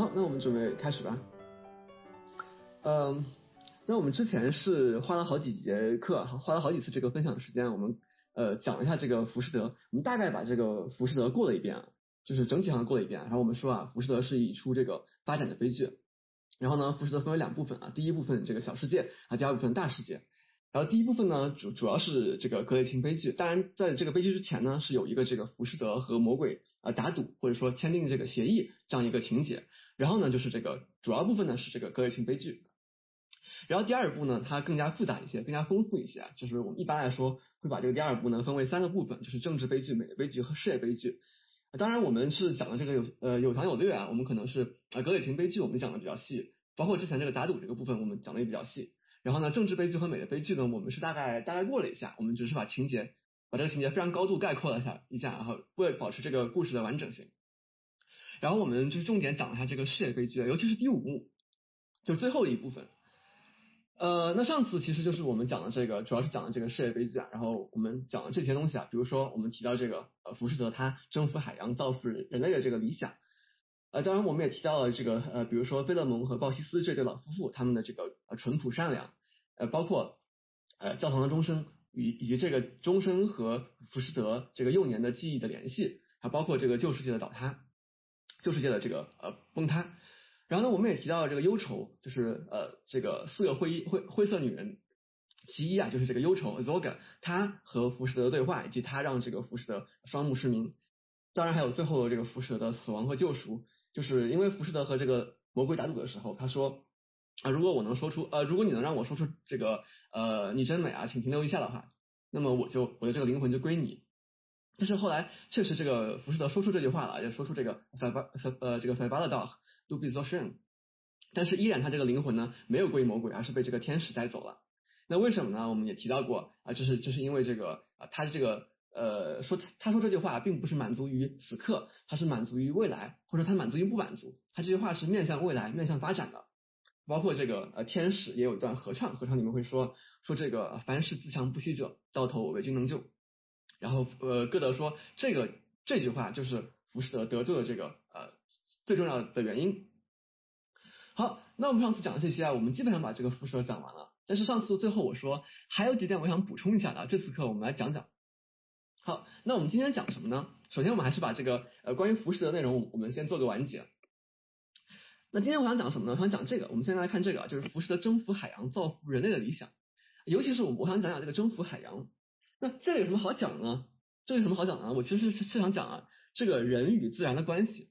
好，那我们准备开始吧。嗯，那我们之前是花了好几节课，花了好几次这个分享的时间，我们呃讲了一下这个浮士德，我们大概把这个浮士德过了一遍，就是整体上过了一遍。然后我们说啊，浮士德是一出这个发展的悲剧。然后呢，浮士德分为两部分啊，第一部分这个小世界啊，第二部分大世界。然后第一部分呢，主主要是这个格雷琴悲剧。当然，在这个悲剧之前呢，是有一个这个浮士德和魔鬼啊打赌，或者说签订这个协议这样一个情节。然后呢，就是这个主要部分呢是这个格雷琴悲剧。然后第二部呢，它更加复杂一些，更加丰富一些。就是我们一般来说会把这个第二部呢分为三个部分，就是政治悲剧、美的悲剧和事业悲剧。当然，我们是讲的这个有呃有长有略啊，我们可能是啊格雷琴悲剧我们讲的比较细，包括之前这个打赌这个部分我们讲的也比较细。然后呢，政治悲剧和美的悲剧呢，我们是大概大概过了一下，我们只是把情节，把这个情节非常高度概括了一下一下，然后为了保持这个故事的完整性。然后我们就重点讲一下这个事业悲剧，尤其是第五幕，就最后一部分。呃，那上次其实就是我们讲的这个，主要是讲的这个事业悲剧啊。然后我们讲的这些东西啊，比如说我们提到这个呃浮士德他征服海洋造福人类的这个理想。呃，当然我们也提到了这个呃，比如说菲勒蒙和鲍西斯这对老夫妇，他们的这个呃淳朴善良，呃，包括呃教堂的钟声以以及这个钟声和浮士德这个幼年的记忆的联系，还包括这个旧世界的倒塌，旧世界的这个呃崩塌。然后呢，我们也提到了这个忧愁，就是呃这个四个灰衣灰灰色女人其一啊，就是这个忧愁 Zoga，她和浮士德的对话，以及她让这个浮士德双目失明。当然还有最后的这个浮士德的死亡和救赎。就是因为浮士德和这个魔鬼打赌的时候，他说啊，如果我能说出呃，如果你能让我说出这个呃，你真美啊，请停留一下的话，那么我就我的这个灵魂就归你。但是后来确实这个浮士德说出这句话了，也说出这个 f i 呃这个 f i b a l a dog do be so shame，但是依然他这个灵魂呢没有归魔鬼，而是被这个天使带走了。那为什么呢？我们也提到过啊，就是就是因为这个啊，他这个。呃，说他说这句话并不是满足于此刻，他是满足于未来，或者他满足于不满足。他这句话是面向未来、面向发展的。包括这个呃，天使也有一段合唱，合唱里面会说说这个凡是自强不息者，到头我为君能救。然后呃，歌德说这个这句话就是浮士德得救的这个呃最重要的原因。好，那我们上次讲的这些啊，我们基本上把这个浮士德讲完了。但是上次最后我说还有几点我想补充一下的，这次课我们来讲讲。好，那我们今天讲什么呢？首先，我们还是把这个呃关于浮士德的内容，我们先做个完结。那今天我想讲什么呢？我想讲这个。我们先来看这个，就是浮士德征服海洋，造福人类的理想。尤其是我我想讲讲这个征服海洋。那这有什么好讲呢？这有什么好讲呢？我其实是是想讲啊，这个人与自然的关系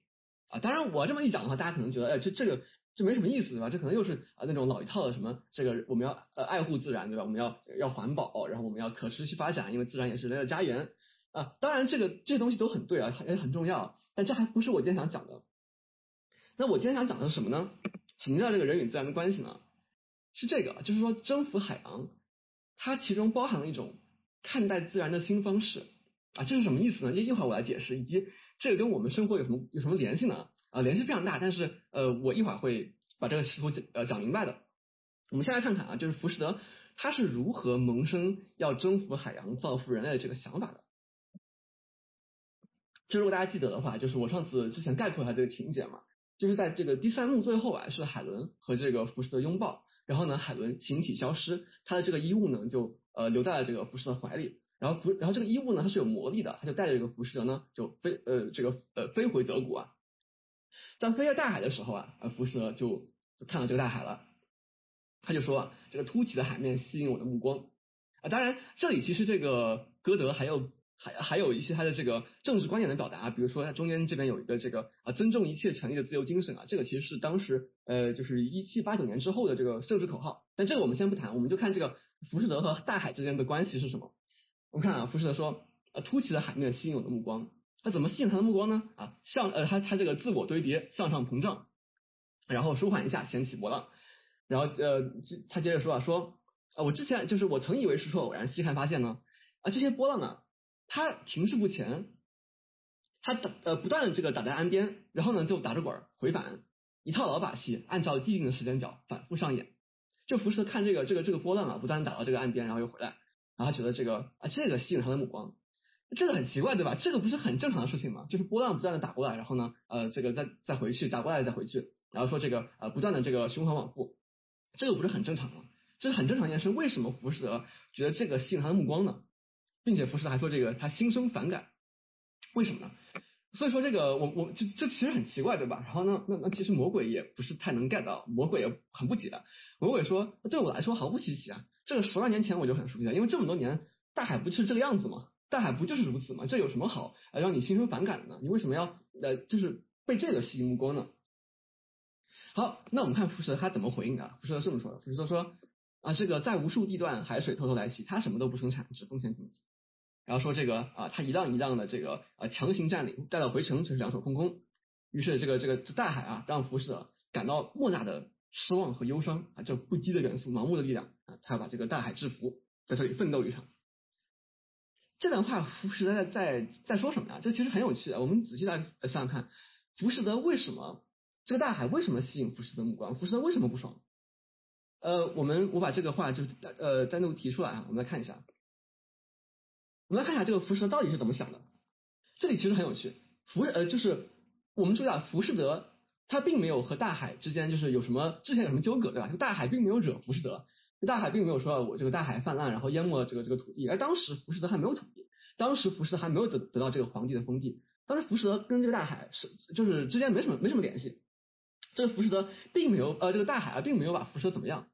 啊。当然，我这么一讲的话，大家可能觉得，哎，这这个这没什么意思，对吧？这可能又是啊那种老一套的什么，这个我们要呃爱护自然，对吧？我们要要环保，然后我们要可持续发展，因为自然也是人类的家园。啊，当然这个这东西都很对啊，也很重要，但这还不是我今天想讲的。那我今天想讲的是什么呢？什么叫这个人与自然的关系呢？是这个，就是说征服海洋，它其中包含了一种看待自然的新方式啊，这是什么意思呢？一一会儿我来解释，以及这个跟我们生活有什么有什么联系呢？啊，联系非常大，但是呃，我一会儿会把这个试图讲呃讲明白的。我们先来看看啊，就是浮士德他是如何萌生要征服海洋、造福人类的这个想法的。就如果大家记得的话，就是我上次之前概括一下这个情节嘛，就是在这个第三幕最后啊，是海伦和这个浮士德拥抱，然后呢，海伦形体消失，他的这个衣物呢就呃留在了这个浮士德怀里，然后浮然后这个衣物呢它是有魔力的，他就带着这个浮士德呢就飞呃这个呃飞回德国啊，当飞越大海的时候啊，呃浮士德就就看到这个大海了，他就说啊这个凸起的海面吸引我的目光。啊，当然这里其实这个歌德还有。还还有一些他的这个政治观点的表达，比如说他中间这边有一个这个啊尊重一切权利的自由精神啊，这个其实是当时呃就是一七八九年之后的这个政治口号。但这个我们先不谈，我们就看这个浮士德和大海之间的关系是什么。我们看啊，浮士德说啊凸起的海面吸引我的目光，他怎么吸引他的目光呢？啊向呃他他这个自我堆叠向上膨胀，然后舒缓一下掀起波浪，然后呃他接着说啊说啊我之前就是我曾以为是说偶然，细看发现呢啊这些波浪啊。他停滞不前，他打呃不断的这个打在岸边，然后呢就打着滚回返，一套老把戏，按照既定的时间表反复上演。就浮士德看这个这个这个波浪啊，不断打到这个岸边，然后又回来，然后觉得这个啊这个吸引他的目光。这个很奇怪，对吧？这个不是很正常的事情吗？就是波浪不断的打过来，然后呢，呃，这个再再回去，打过来再回去，然后说这个呃不断的这个循环往复，这个不是很正常吗？这是很正常一件事。为什么浮士德觉得这个吸引他的目光呢？并且浮士德还说这个他心生反感，为什么呢？所以说这个我我就这其实很奇怪，对吧？然后呢，那那其实魔鬼也不是太能 get 到，魔鬼也很不解。魔鬼说，对我来说毫不稀奇啊，这个十万年前我就很熟悉了，因为这么多年大海不就是这个样子吗？大海不就是如此吗？这有什么好让你心生反感的呢？你为什么要呃就是被这个吸引目光呢？好，那我们看浮士德他怎么回应的？浮士德这么说的，浮士德说啊，这个在无数地段海水偷偷来袭，他什么都不生产，只奉献经济。然后说这个啊，他一浪一浪的这个呃强行占领，待到回城却是两手空空。于是这个这个这大海啊，让浮士德感到莫大的失望和忧伤啊，这不羁的元素，盲目的力量啊，他要把这个大海制服，在这里奋斗一场。这段话浮士德在在在说什么呀？这其实很有趣的，我们仔细来想想看，浮士德为什么这个大海为什么吸引浮士德目光？浮士德为什么不爽？呃，我们我把这个话就呃单独提出来啊，我们来看一下。我们来看一下这个浮士德到底是怎么想的。这里其实很有趣，浮呃就是我们注意到浮士德他并没有和大海之间就是有什么之前有什么纠葛对吧？这个大海并没有惹浮士德，大海并没有说我这个大海泛滥然后淹没了这个这个土地，而当时浮士德还没有土地，当时浮士德还没有得得到这个皇帝的封地，当时浮士德跟这个大海是就是之间没什么没什么联系，这个浮士德并没有呃这个大海啊并没有把浮士德怎么样，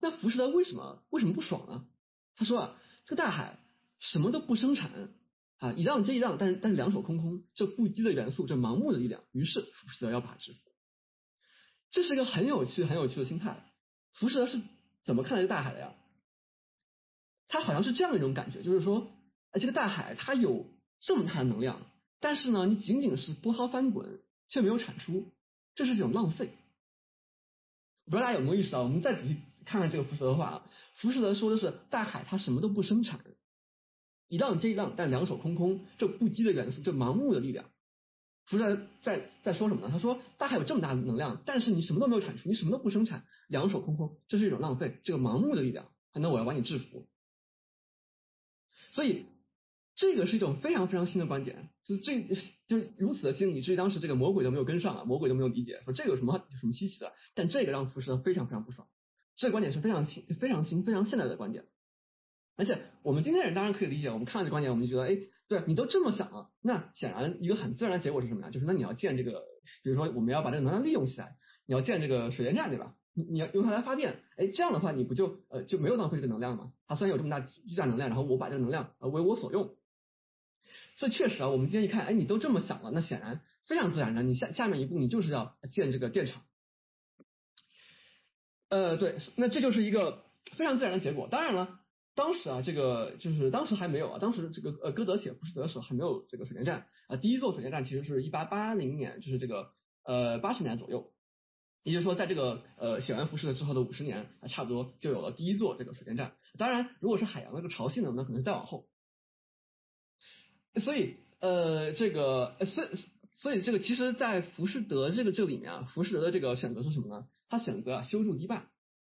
那浮士德为什么为什么不爽呢？他说啊这个大海。什么都不生产啊，一浪接一浪，但是但是两手空空，这不羁的元素，这盲目的力量，于是浮士德要把制服。这是一个很有趣很有趣的心态。浮士德是怎么看待这个大海的呀？他好像是这样一种感觉，就是说，哎，这个大海它有这么大的能量，但是呢，你仅仅是波涛翻滚，却没有产出，这是一种浪费。我不知道大家有没有意识到？我们再仔细看看这个浮士德的话啊，浮士德说的是大海它什么都不生产。一浪接一浪，但两手空空，这不羁的元素，这盲目的力量。福在在在说什么呢？他说大海有这么大的能量，但是你什么都没有产出，你什么都不生产，两手空空，这是一种浪费，这个盲目的力量。那我要把你制服。所以这个是一种非常非常新的观点，就是这就是如此的新，以至于当时这个魔鬼都没有跟上啊，魔鬼都没有理解，说这有什么有什么稀奇的？但这个让福士非常非常不爽，这个观点是非常新、非常新、非常现代的观点。而且我们今天人当然可以理解，我们看到这观点，我们就觉得，哎，对你都这么想了，那显然一个很自然的结果是什么呀？就是那你要建这个，比如说我们要把这个能量利用起来，你要建这个水电站，对吧？你你要用它来发电，哎，这样的话你不就呃就没有浪费这个能量吗？它虽然有这么大巨大能量，然后我把这个能量呃为我所用，所以确实啊，我们今天一看，哎，你都这么想了，那显然非常自然的，你下下面一步你就是要建这个电厂，呃，对，那这就是一个非常自然的结果。当然了。当时啊，这个就是当时还没有啊，当时这个呃，歌德写浮士德的时候还没有这个水电站啊。第一座水电站其实是一八八零年，就是这个呃八十年左右，也就是说，在这个呃写完浮士德之后的五十年，差不多就有了第一座这个水电站。当然，如果是海洋那个潮汐呢，那可能再往后。所以呃，这个所以所以这个其实，在浮士德这个这里面啊，浮士德的这个选择是什么呢？他选择啊修筑堤坝。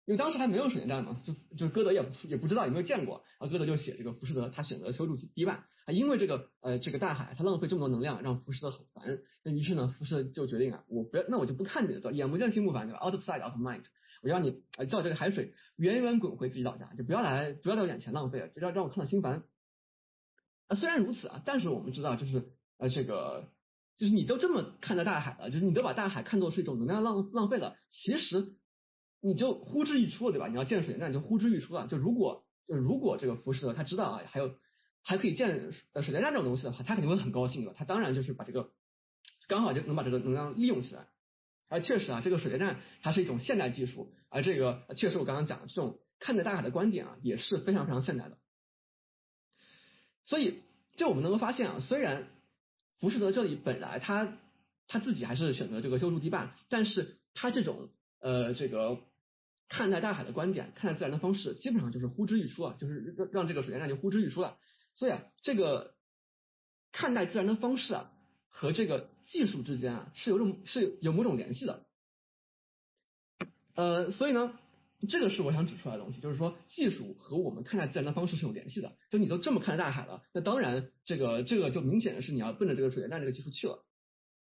因为当时还没有水电站嘛，就就歌德也不也不知道有没有见过，啊，歌德就写这个浮士德，他选择修筑堤坝啊，因为这个呃这个大海它浪费这么多能量，让浮士德很烦，那于是呢浮士德就决定啊，我不要，那我就不看你的，眼不见心不烦，对吧？Out of sight, out of mind，我要你啊叫这个海水远远滚回自己老家，就不要来不要在我眼前浪费了，就让让我看到心烦。啊，虽然如此啊，但是我们知道就是呃这个就是你都这么看待大海了，就是你都把大海看作是一种能量浪浪费了，其实。你就呼之欲出了，对吧？你要建水电站就呼之欲出了。就如果就如果这个浮士德他知道啊，还有还可以建呃水电站这种东西的话，他肯定会很高兴的。他当然就是把这个刚好就能把这个能量利用起来。而确实啊，这个水电站它是一种现代技术，而这个确实我刚刚讲的这种看待大海的观点啊，也是非常非常现代的。所以，就我们能够发现啊，虽然浮士德这里本来他他自己还是选择这个修筑堤坝，但是他这种呃这个。看待大海的观点，看待自然的方式，基本上就是呼之欲出啊，就是让让这个水电站就呼之欲出了。所以啊，这个看待自然的方式啊，和这个技术之间啊，是有种是有某种联系的。呃，所以呢，这个是我想指出来的东西，就是说技术和我们看待自然的方式是有联系的。就你都这么看待大海了，那当然这个这个就明显的是你要奔着这个水电站这个技术去了。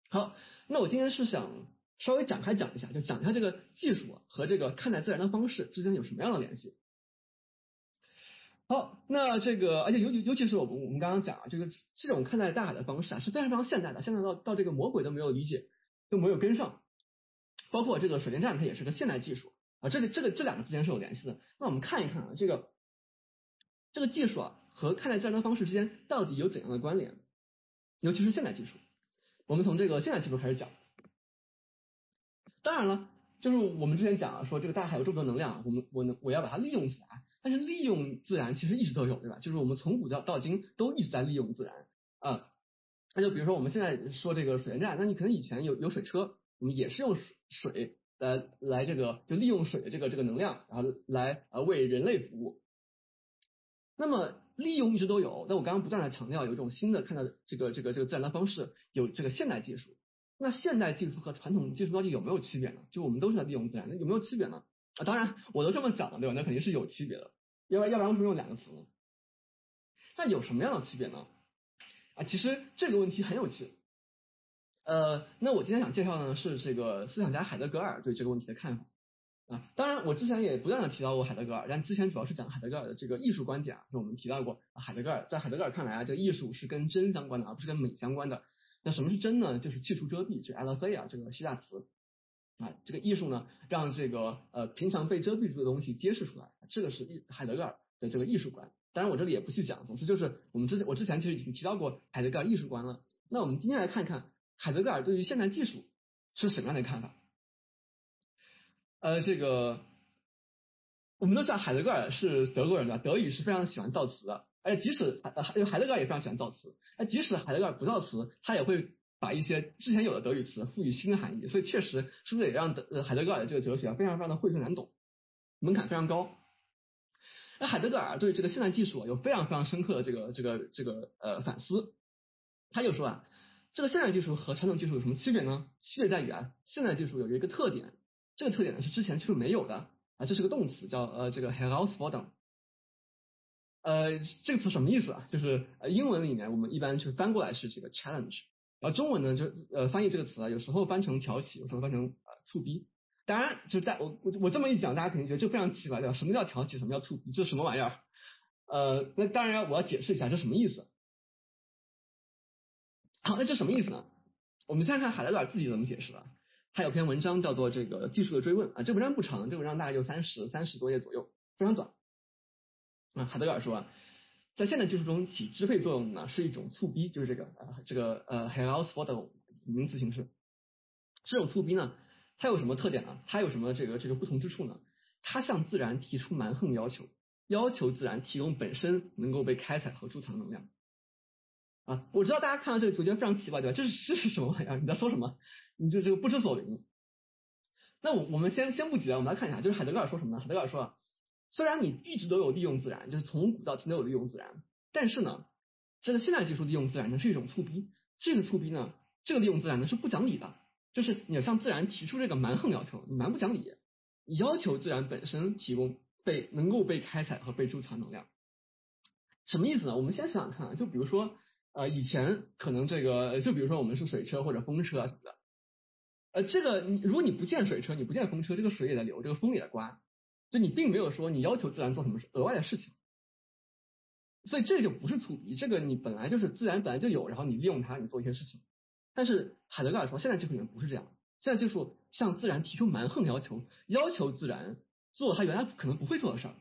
好，那我今天是想稍微展开讲一下，就讲一下这个技术和这个看待自然的方式之间有什么样的联系。好，那这个而且尤尤其是我们我们刚刚讲啊，这个这种看待大海的方式啊是非常非常现代的，现在到到这个魔鬼都没有理解，都没有跟上。包括这个水电站，它也是个现代技术啊，这个这个这两个之间是有联系的。那我们看一看啊，这个这个技术啊和看待自然的方式之间到底有怎样的关联？尤其是现代技术，我们从这个现代技术开始讲。当然了，就是我们之前讲了，说这个大海有这么多能量，我们我能我要把它利用起来。但是利用自然其实一直都有，对吧？就是我们从古到到今都一直在利用自然啊。那就比如说我们现在说这个水电站，那你可能以前有有水车。我们也是用水水来来这个就利用水的这个这个能量，然后来呃为人类服务。那么利用一直都有，那我刚刚不断的强调有一种新的看待这个这个这个自然的方式，有这个现代技术。那现代技术和传统技术到底有没有区别呢？就我们都是在利用自然，那有没有区别呢？啊，当然我都这么讲了，对吧？那肯定是有区别的，要不然要不然为什么用两个词呢？那有什么样的区别呢？啊，其实这个问题很有趣。呃，那我今天想介绍的呢是这个思想家海德格尔对这个问题的看法啊。当然，我之前也不断的提到过海德格尔，但之前主要是讲海德格尔的这个艺术观点啊。就我们提到过，海德格尔在海德格尔看来啊，这个艺术是跟真相关的，而不是跟美相关的。那什么是真呢？就是去除遮蔽，就 aletheia 这个希腊词啊。这个艺术呢，让这个呃平常被遮蔽住的东西揭示出来，这个是海德格尔的这个艺术观。当然，我这里也不细讲，总之就是我们之前我之前其实已经提到过海德格尔艺术观了。那我们今天来看看。海德格尔对于现代技术是什么样的看法？呃，这个我们都知道海德格尔是德国人对吧？德语是非常喜欢造词的，而且即使海海德格尔也非常喜欢造词，那即使海德格尔不造词，他也会把一些之前有的德语词赋予新的含义，所以确实是不是也让德呃海德格尔的这个哲学非常非常的晦涩难懂，门槛非常高。那海德格尔对这个现代技术有非常非常深刻的这个这个这个呃反思，他就说啊。这个现代技术和传统技术有什么区别呢？区别在于啊，现代技术有一个特点，这个特点呢是之前技术没有的啊，这是个动词，叫呃这个 herausfordern。呃，这个词什么意思啊？就是呃英文里面我们一般就翻过来是这个 challenge，然后中文呢就呃翻译这个词啊，有时候翻成挑起，有时候翻成呃促逼。当然，就在我我我这么一讲，大家肯定觉得这非常奇怪，对吧？什么叫挑起？什么叫促逼？这什么玩意儿？呃，那当然我要解释一下这什么意思。好，那这什么意思呢？我们先看海德格尔自己怎么解释的。他有篇文章叫做《这个技术的追问》啊，这文章不长，这文章大概就三十三十多页左右，非常短。啊，海德格尔说，在现代技术中起支配作用呢是一种促逼，就是这个呃这个呃 herausforder 名词形式。这种促逼呢，它有什么特点呢？它有什么这个这个不同之处呢？它向自然提出蛮横要求，要求自然提供本身能够被开采和贮藏能量。啊，我知道大家看到这个图觉非常奇怪，对吧？这是这是什么玩意儿？你在说什么？你就这个不知所云。那我我们先先不急啊，我们来看一下，就是海德格尔说什么呢？海德格尔说，虽然你一直都有利用自然，就是从古到今都有利用自然，但是呢，这个现代技术利用自然呢是一种促逼，这个促逼呢，这个利用自然呢是不讲理的，就是你要向自然提出这个蛮横要求，你蛮不讲理，你要求自然本身提供被能够被开采和被贮藏能量，什么意思呢？我们先想想看，就比如说。呃，以前可能这个，就比如说我们是水车或者风车什么的，呃，这个你如果你不建水车，你不建风车，这个水也在流，这个风也在刮，就你并没有说你要求自然做什么额外的事情，所以这就不是促逼，这个你本来就是自然本来就有，然后你利用它，你做一些事情。但是海德格尔说，现在技术里面不是这样，现在技术向自然提出蛮横要求，要求自然做它原来可能不会做的事儿。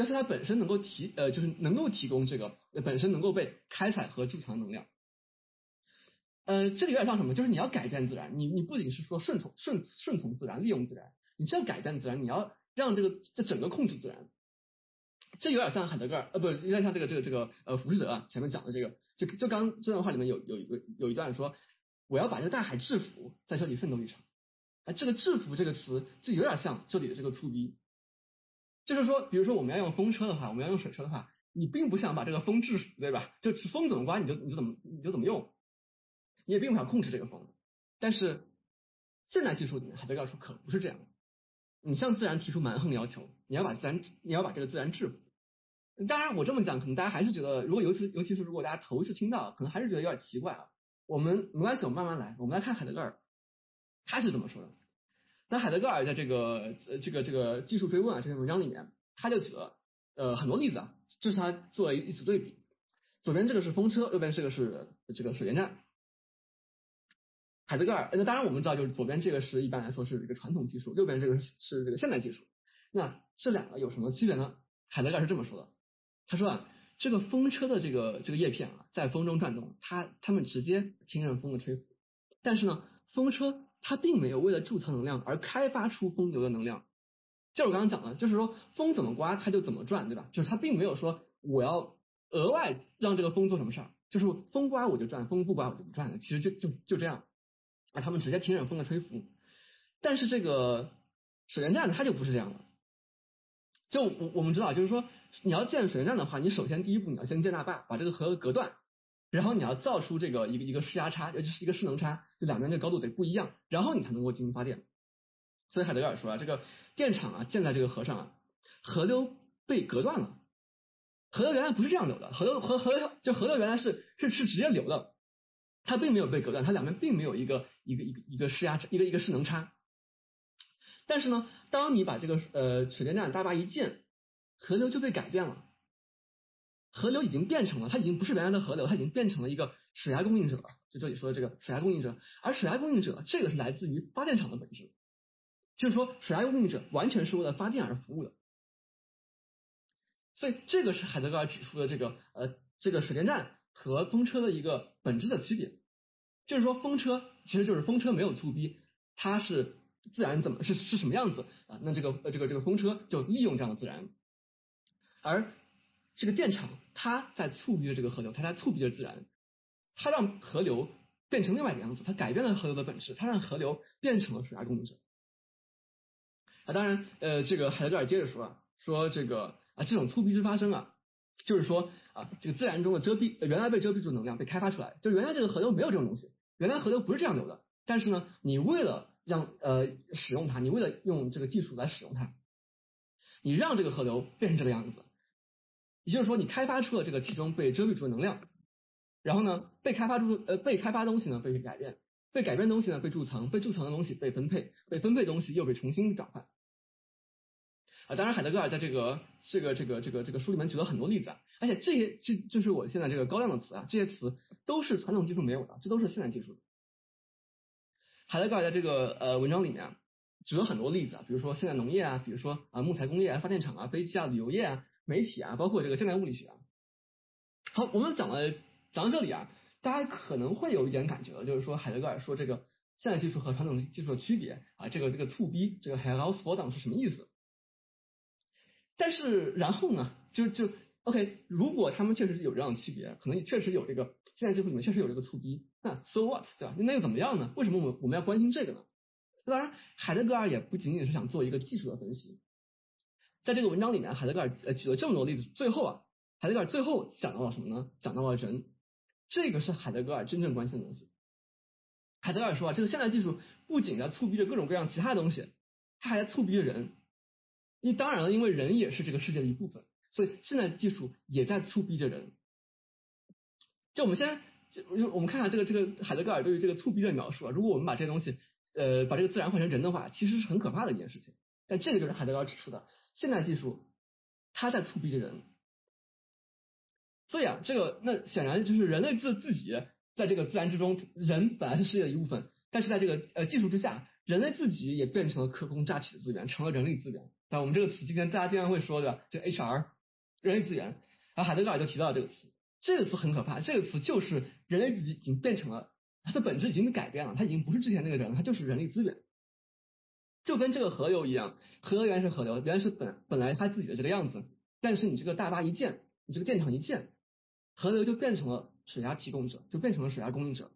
但是它本身能够提呃，就是能够提供这个本身能够被开采和贮藏能量，呃，这个有点像什么？就是你要改变自然，你你不仅是说顺从顺顺从自然，利用自然，你是要改变自然，你要让这个这整个控制自然。这有点像海德格尔，呃，不，有点像这个这个这个呃福士德啊前面讲的这个，就就刚这段话里面有有有有一段说，我要把这个大海制服，在这里奋斗一场。哎，这个制服这个词就有点像这里的这个粗逼。就是说，比如说我们要用风车的话，我们要用水车的话，你并不想把这个风制服，对吧？就风怎么刮你就你就怎么你就怎么用，你也并不想控制这个风。但是现代技术里面，海德格尔说可不是这样。你向自然提出蛮横要求，你要把自然你要把这个自然制服。当然我这么讲，可能大家还是觉得，如果尤其尤其是如果大家头一次听到，可能还是觉得有点奇怪啊。我们没关系，我们慢慢来，我们来看海德格尔他是怎么说的。那海德格尔在这个呃这个这个技术追问啊这篇文章里面，他就举了呃很多例子啊，这是他做了一组对比。左边这个是风车，右边这个是这个水电站。海德格尔，那当然我们知道，就是左边这个是一般来说是一个传统技术，右边这个是是这个现代技术。那这两个有什么区别呢？海德格尔是这么说的，他说啊，这个风车的这个这个叶片啊，在风中转动，它它们直接听任风的吹拂。但是呢，风车它并没有为了贮藏能量而开发出风流的能量。就是我刚刚讲的，就是说风怎么刮它就怎么转，对吧？就是它并没有说我要。额外让这个风做什么事儿？就是风刮我就转，风不刮我就不转了。其实就就就这样，啊，他们直接听任风的吹拂。但是这个水电站它就不是这样的。就我我们知道，就是说你要建水电站的话，你首先第一步你要先建大坝，把这个河隔断，然后你要造出这个一个一个势压差，也就是一个势能差，就两边的高度得不一样，然后你才能够进行发电。所以海德格尔说啊，这个电厂啊建在这个河上啊，河流被隔断了。河流原来不是这样流的，河流河河流就河流原来是是是直接流的，它并没有被隔断，它两边并没有一个一个一个一个势压，一个一个势能差。但是呢，当你把这个呃水电站大坝一建，河流就被改变了，河流已经变成了，它已经不是原来的河流，它已经变成了一个水压供应者了。就这里说的这个水压供应者，而水压供应者这个是来自于发电厂的本质，就是说水压供应者完全是为了发电而服务的。所以这个是海德格尔指出的这个呃这个水电站和风车的一个本质的区别，就是说风车其实就是风车没有促逼，它是自然怎么是是什么样子啊？那这个呃这个这个风车就利用这样的自然，而这个电厂它在促逼着这个河流，它在促逼着自然，它让河流变成另外一个样子，它改变了河流的本质，它让河流变成了水压供应者。啊，当然呃这个海德格尔接着说啊，说这个。啊，这种促逼之发生啊，就是说啊，这个自然中的遮蔽，原来被遮蔽住能量被开发出来，就原来这个河流没有这种东西，原来河流不是这样流的，但是呢，你为了让呃使用它，你为了用这个技术来使用它，你让这个河流变成这个样子，也就是说，你开发出了这个其中被遮蔽住的能量，然后呢，被开发出呃被开发东西呢被改变，被改变东西呢被贮藏，被贮藏的东西被分配，被分配东西又被重新转换。啊，当然，海德格尔在这个这个这个这个这个书里面举了很多例子啊，而且这些这就是我现在这个高亮的词啊，这些词都是传统技术没有的，这都是现代技术。海德格尔在这个呃文章里面啊举了很多例子啊，比如说现代农业啊，比如说啊木材工业啊、发电厂啊、飞机啊、旅游业啊、媒体啊，包括这个现代物理学啊。好，我们讲了讲到这里啊，大家可能会有一点感觉了，就是说海德格尔说这个现代技术和传统技术的区别啊，这个这个促逼这个 Herausforderung 是什么意思？但是然后呢，就就 OK，如果他们确实是有这样的区别，可能确实有这个现在技术里面确实有这个促逼，那 So what，对吧？那又怎么样呢？为什么我们我们要关心这个呢？当然，海德格尔也不仅仅是想做一个技术的分析，在这个文章里面，海德格尔呃举了这么多例子，最后啊，海德格尔最后讲到了什么呢？讲到了人，这个是海德格尔真正关心的东西。海德格尔说啊，这个现代技术不仅在促逼着各种各样其他东西，它还在促逼着人。你当然了，因为人也是这个世界的一部分，所以现在技术也在促逼着人。就我们先，就我们看看这个这个海德格尔对于这个促逼的描述啊。如果我们把这东西，呃，把这个自然换成人的话，其实是很可怕的一件事情。但这个就是海德格尔指出的，现代技术它在促逼着人。所以啊，这个那显然就是人类自自己在这个自然之中，人本来是世界的一部分，但是在这个呃技术之下，人类自己也变成了可供榨取的资源，成了人力资源。那我们这个词今天大家经常会说的，这 HR 人力资源，然后海德格尔就提到这个词，这个词很可怕，这个词就是人类自己已经变成了，它的本质已经被改变了，它已经不是之前那个人了，它就是人力资源，就跟这个河流一样，河流原来是河流，原来是本本来它自己的这个样子，但是你这个大坝一建，你这个电厂一建，河流就变成了水压提供者，就变成了水压供应者，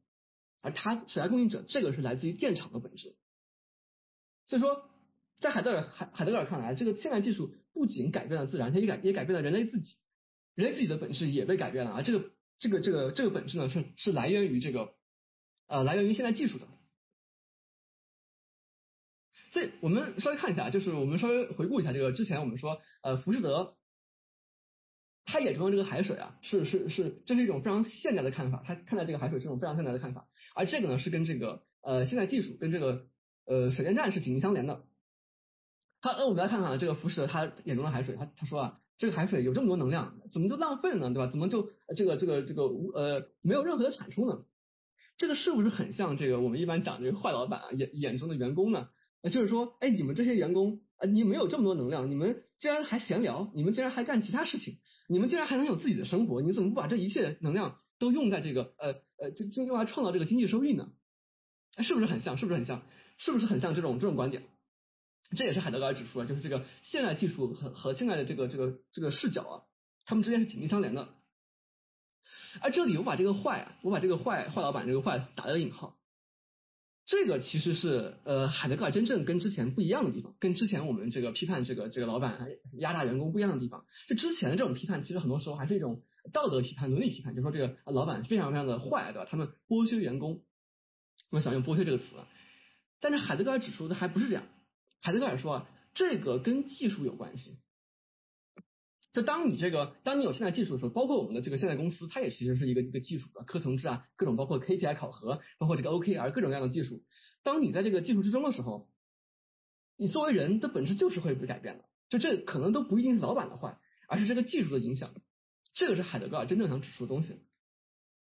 而它水压供应者这个是来自于电厂的本质，所以说。在海德尔海海德尔看来，这个现代技术不仅改变了自然，它也改也改变了人类自己，人类自己的本质也被改变了啊！这个这个这个这个本质呢，是是来源于这个呃来源于现代技术的。所以我们稍微看一下，就是我们稍微回顾一下这个之前我们说，呃，浮士德他眼中的这个海水啊，是是是，这是一种非常现代的看法，他看待这个海水是一种非常现代的看法，而这个呢是跟这个呃现代技术跟这个呃水电站是紧密相连的。他那我们来看看这个浮士德他眼中的海水，他他说啊，这个海水有这么多能量，怎么就浪费了呢？对吧？怎么就这个这个这个呃没有任何的产出呢？这个是不是很像这个我们一般讲这个坏老板啊眼眼中的员工呢？就是说，哎，你们这些员工啊，你们有这么多能量，你们竟然还闲聊，你们竟然还干其他事情，你们竟然还能有自己的生活，你怎么不把这一切能量都用在这个呃呃，就就用来创造这个经济收益呢？是不是很像？是不是很像？是不是很像这种这种观点？这也是海德格尔指出啊，就是这个现代技术和和现在的这个这个这个视角啊，他们之间是紧密相连的。而这里我把这个坏啊，我把这个坏坏老板这个坏打了个引号。这个其实是呃海德格尔真正跟之前不一样的地方，跟之前我们这个批判这个这个老板压榨员工不一样的地方。就之前的这种批判，其实很多时候还是一种道德批判、伦理批判，就说这个老板非常非常的坏，对吧？他们剥削员工，我想用剥削这个词。但是海德格尔指出的还不是这样，海德格尔说啊，这个跟技术有关系。就当你这个，当你有现代技术的时候，包括我们的这个现代公司，它也其实是一个一个技术的科层制啊，各种包括 KPI 考核，包括这个 OKR 各种各样的技术。当你在这个技术之中的时候，你作为人的本质就是会被改变的。就这可能都不一定是老板的坏，而是这个技术的影响。这个是海德格尔真正想指出的东西。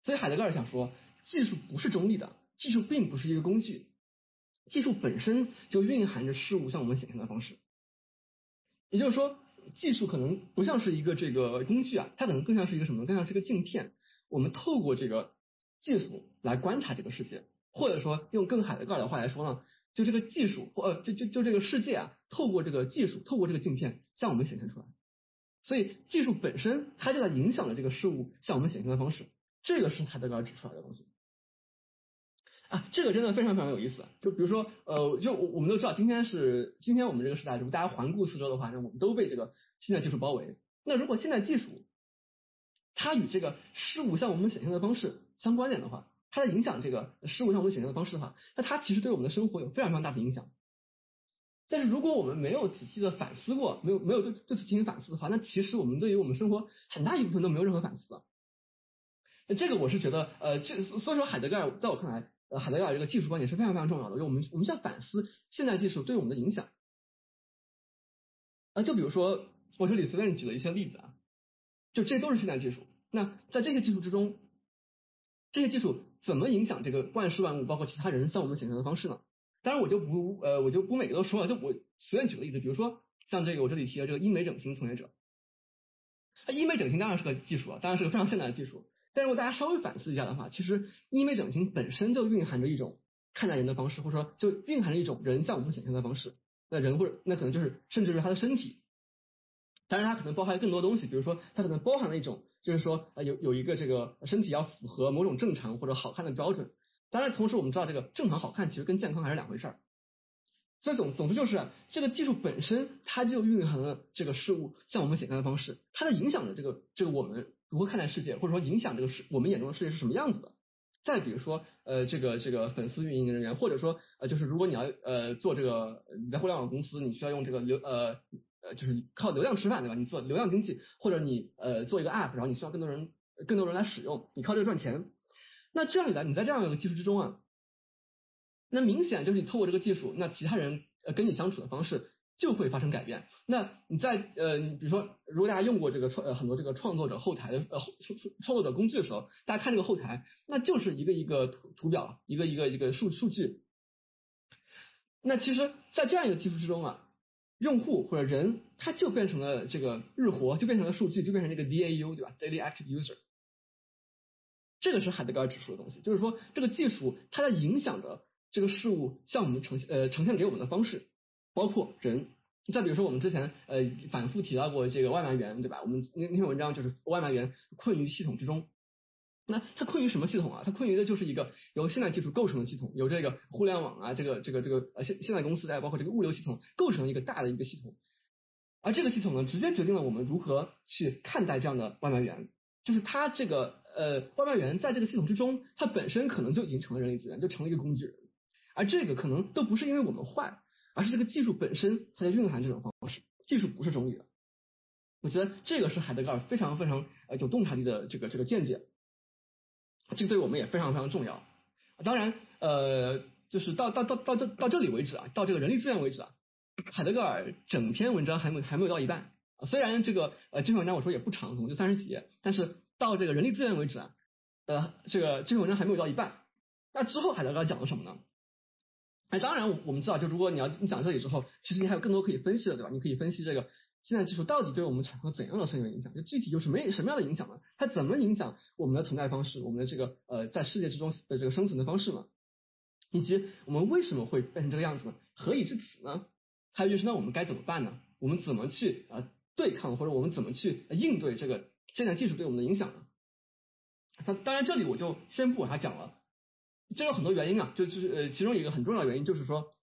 所以海德格尔想说，技术不是中立的，技术并不是一个工具，技术本身就蕴含着事物向我们显现的方式。也就是说。技术可能不像是一个这个工具啊，它可能更像是一个什么？更像是一个镜片。我们透过这个技术来观察这个世界，或者说用更海德格尔的话来说呢，就这个技术或呃就就就这个世界啊，透过这个技术，透过这个镜片向我们显现出来。所以技术本身它就在影响着这个事物向我们显现的方式。这个是海德格尔指出来的东西。啊，这个真的非常非常有意思。就比如说，呃，就我我们都知道，今天是今天我们这个时代，如果大家环顾四周的话，那我们都被这个现代技术包围。那如果现代技术它与这个事物向我们显现的方式相关联的话，它在影响这个事物向我们显现的方式的话，那它其实对我们的生活有非常非常大的影响。但是如果我们没有仔细的反思过，没有没有对对此进行反思的话，那其实我们对于我们生活很大一部分都没有任何反思的。那这个我是觉得，呃，这所以说海德格尔在我看来。呃，海德格尔这个技术观点是非常非常重要的，就我们我们需要反思现代技术对我们的影响。啊，就比如说我这里随便举了一些例子啊，就这都是现代技术。那在这些技术之中，这些技术怎么影响这个万事万物，包括其他人向我们显现的方式呢？当然我就不呃我就不每个都说了，就我随便举个例子，比如说像这个我这里提的这个医美整形从业者，那医美整形当然是个技术啊，当然是个非常现代的技术。但如果大家稍微反思一下的话，其实医美整形本身就蕴含着一种看待人的方式，或者说就蕴含着一种人向我们显现的方式。那人或者那可能就是甚至是他的身体，当然它可能包含更多东西，比如说它可能包含了一种就是说呃有有一个这个身体要符合某种正常或者好看的标准。当然同时我们知道这个正常好看其实跟健康还是两回事儿。所以总总之就是这个技术本身它就蕴含了这个事物向我们显现的方式，它的影响的这个这个我们。如何看待世界，或者说影响这个世我们眼中的世界是什么样子的？再比如说，呃，这个这个粉丝运营人员，或者说，呃，就是如果你要呃做这个你在互联网公司，你需要用这个流呃呃就是靠流量吃饭对吧？你做流量经济，或者你呃做一个 app，然后你需要更多人更多人来使用，你靠这个赚钱。那这样一来，你在这样一个技术之中啊，那明显就是你透过这个技术，那其他人呃跟你相处的方式。就会发生改变。那你在呃，比如说，如果大家用过这个创呃很多这个创作者后台的呃创创作者工具的时候，大家看这个后台，那就是一个一个图图表，一个一个一个数数据。那其实，在这样一个技术之中啊，用户或者人他就变成了这个日活，就变成了数据，就变成这个 DAU 对吧？Daily Active User。这个是海德格尔指出的东西，就是说这个技术它在影响着这个事物向我们呈现呃呈现给我们的方式。包括人，再比如说我们之前呃反复提到过这个外卖员，对吧？我们那那篇文章就是外卖员困于系统之中。那他困于什么系统啊？他困于的就是一个由现代技术构成的系统，由这个互联网啊，这个这个这个呃现现在公司再包括这个物流系统构成一个大的一个系统。而这个系统呢，直接决定了我们如何去看待这样的外卖员，就是他这个呃外卖员在这个系统之中，他本身可能就已经成了人力资源，就成了一个工具人。而这个可能都不是因为我们坏。而是这个技术本身它在蕴含这种方式，技术不是中立的。我觉得这个是海德格尔非常非常呃有洞察力的这个这个见解，这个对我们也非常非常重要。当然，呃，就是到到到到这到这里为止啊，到这个人力资源为止啊，海德格尔整篇文章还没还没有到一半。虽然这个呃这篇文章我说也不长，总就三十几页，但是到这个人力资源为止啊，呃，这个这篇文章还没有到一半。那之后海德格尔讲了什么呢？哎，当然我我们知道，就如果你要你讲这里之后，其实你还有更多可以分析的，对吧？你可以分析这个现在技术到底对我们产生了怎样的深远影响？就具体有什么什么样的影响呢？它怎么影响我们的存在方式？我们的这个呃在世界之中的这个生存的方式呢？以及我们为什么会变成这个样子呢？何以至此呢？还有就是那我们该怎么办呢？我们怎么去啊？对抗或者我们怎么去应对这个现代技术对我们的影响呢？那当然这里我就先不往下讲了，这有很多原因啊，就就是呃其中一个很重要的原因就是说，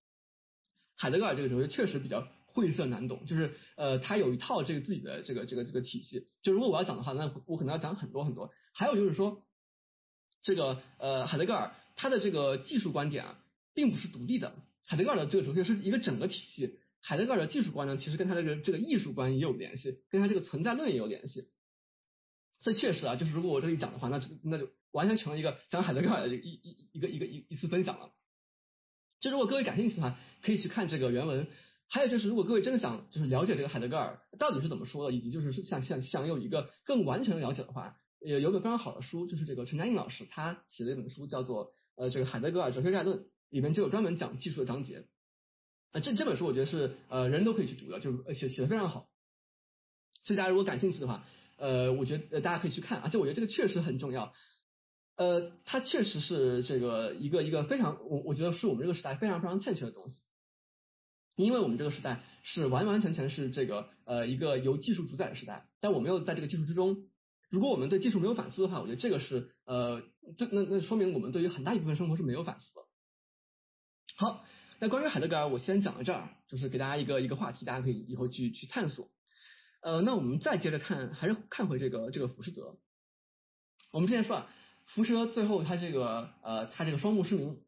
海德格尔这个哲学确实比较晦涩难懂，就是呃他有一套这个自己的这个这个这个体系，就如果我要讲的话，那我可能要讲很多很多。还有就是说，这个呃海德格尔他的这个技术观点啊，并不是独立的，海德格尔的这个哲学是一个整个体系。海德格尔的技术观呢，其实跟他的这个这个艺术观也有联系，跟他这个存在论也有联系。这确实啊，就是如果我这里讲的话，那那就完全成了一个讲海德格尔的一一一个一个一一次分享了。就如果各位感兴趣的话，可以去看这个原文。还有就是，如果各位真的想就是了解这个海德格尔到底是怎么说的，以及就是想想想有一个更完全的了解的话，有有本非常好的书，就是这个陈嘉映老师他写的一本书，叫做呃这个海德格尔哲学概论，里面就有专门讲技术的章节。啊，这这本书我觉得是呃人都可以去读的，就写写的非常好。所以大家如果感兴趣的话，呃，我觉得大家可以去看，而且我觉得这个确实很重要。呃，它确实是这个一个一个非常我我觉得是我们这个时代非常非常欠缺的东西。因为我们这个时代是完完全全是这个呃一个由技术主宰的时代，但我们又在这个技术之中，如果我们对技术没有反思的话，我觉得这个是呃这那那说明我们对于很大一部分生活是没有反思的。好。那关于海德格尔，我先讲到这儿，就是给大家一个一个话题，大家可以以后去去探索。呃，那我们再接着看，还是看回这个这个浮士德。我们之前说啊，浮士德最后他这个呃他这个双目失明，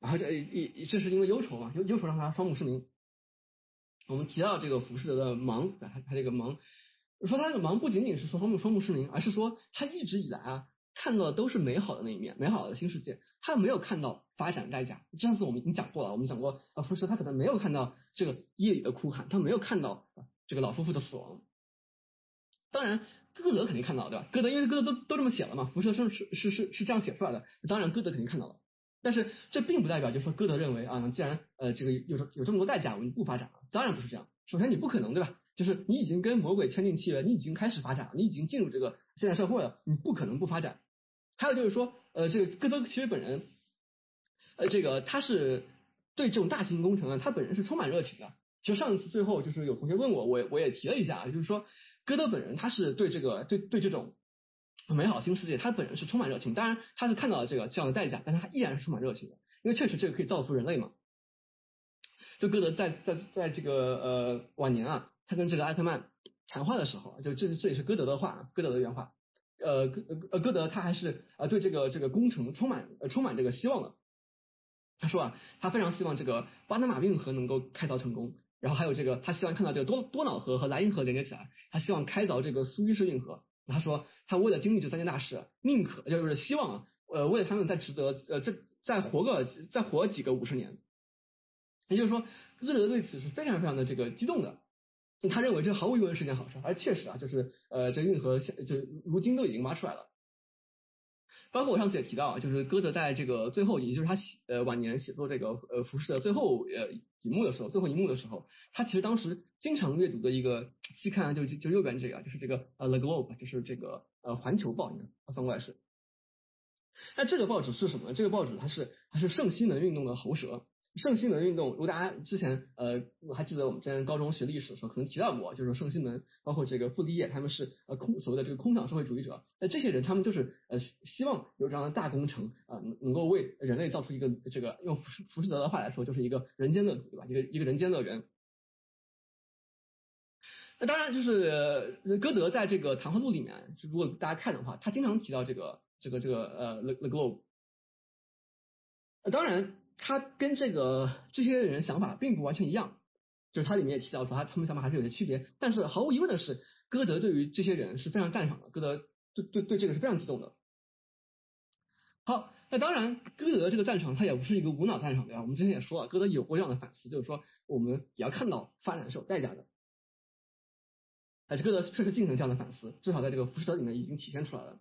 然后这一这是因为忧愁嘛，忧忧愁让他双目失明。我们提到这个浮士德的盲，他他这个盲，说他这个盲不仅仅是说双目双目失明，而是说他一直以来啊。看到的都是美好的那一面，美好的新世界，他没有看到发展代价。上次我们已经讲过了，我们讲过，啊，福士他可能没有看到这个夜里的哭喊，他没有看到这个老夫妇的死亡。当然，歌德肯定看到了，对吧？歌德因为歌德都都这么写了嘛，辐射是是是是是这样写出来的，当然歌德肯定看到了。但是这并不代表就是说歌德认为啊，既然呃这个有有这么多代价，我们不发展了。当然不是这样。首先你不可能，对吧？就是你已经跟魔鬼签订契约，你已经开始发展了，你已经进入这个现代社会了，你不可能不发展。还有就是说，呃，这个歌德其实本人，呃，这个他是对这种大型工程啊，他本人是充满热情的。其实上一次最后就是有同学问我，我我也提了一下，就是说歌德本人他是对这个对对这种美好新世界，他本人是充满热情。当然他是看到了这个这样的代价，但是他依然是充满热情的，因为确实这个可以造福人类嘛。就歌德在在在这个呃晚年啊，他跟这个艾特曼谈话的时候，就这这也是歌德的话，歌德的原话。呃，歌呃歌德他还是呃对这个这个工程充满呃充满这个希望的。他说啊，他非常希望这个巴拿马运河能够开凿成功，然后还有这个他希望看到这个多多瑙河和莱茵河连接起来，他希望开凿这个苏伊士运河。他说他为了经历这三件大事，宁可就是希望，呃为了他们再值得呃再再活个再活几个五十年。也就是说，歌德对此是非常非常的这个激动的。他认为这毫无疑问是件好事，而确实啊，就是呃，这运河现就如今都已经挖出来了。包括我上次也提到啊，就是歌德在这个最后，也就是他写呃晚年写作这个呃浮士的最后呃一幕的时候，最后一幕的时候，他其实当时经常阅读的一个期刊啊就就右边这个，就是这个呃 The Globe，就是这个呃环球报应该翻过来是。那这个报纸是什么？呢？这个报纸它是它是圣西门运动的喉舌。圣西门运动，如果大家之前呃我还记得我们之前高中学历史的时候，可能提到过，就是圣西门，包括这个傅立叶，他们是呃空所谓的这个空想社会主义者。那这些人，他们就是呃希望有这样的大工程啊，能够为人类造出一个这个用福福士德的话来说，就是一个人间乐土，对吧？一个一个人间乐园。那当然就是歌德在这个谈话录里面，就如果大家看的话，他经常提到这个这个这个呃 the the globe。当然。他跟这个这些人想法并不完全一样，就是他里面也提到说他他们想法还是有些区别，但是毫无疑问的是，歌德对于这些人是非常赞赏的，歌德对对对这个是非常激动的。好，那当然，歌德这个赞赏他也不是一个无脑赞赏对吧？我们之前也说了，歌德有过这样的反思，就是说我们也要看到发展是有代价的。还是歌德确实进行这样的反思，至少在这个《浮士德》里面已经体现出来了。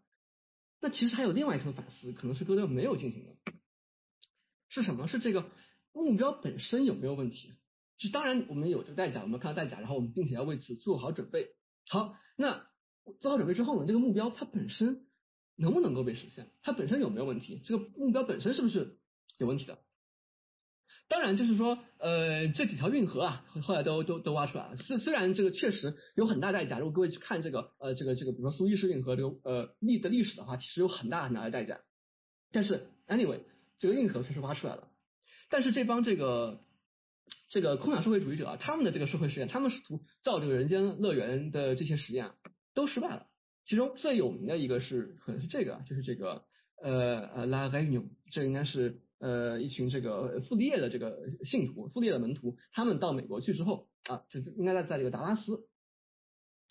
那其实还有另外一层反思，可能是歌德没有进行的，是什么？是这个目标本身有没有问题？就当然我们有这个代价，我们看到代价，然后我们并且要为此做好准备。好，那做好准备之后呢？这个目标它本身能不能够被实现？它本身有没有问题？这个目标本身是不是有问题的？当然，就是说，呃，这几条运河啊，后来都都都挖出来了。虽虽然这个确实有很大代价，如果各位去看这个，呃，这个这个，比如说苏伊士运河这个呃历的历史的话，其实有很大很大的代价。但是，anyway，这个运河确实挖出来了。但是这帮这个这个空想社会主义者啊，他们的这个社会实验，他们试图造这个人间乐园的这些实验都失败了。其中最有名的一个是可能是这个，就是这个呃呃 La Réunion，这应该是。呃，一群这个傅立叶的这个信徒，傅立叶的门徒，他们到美国去之后啊，就应该在在这个达拉斯，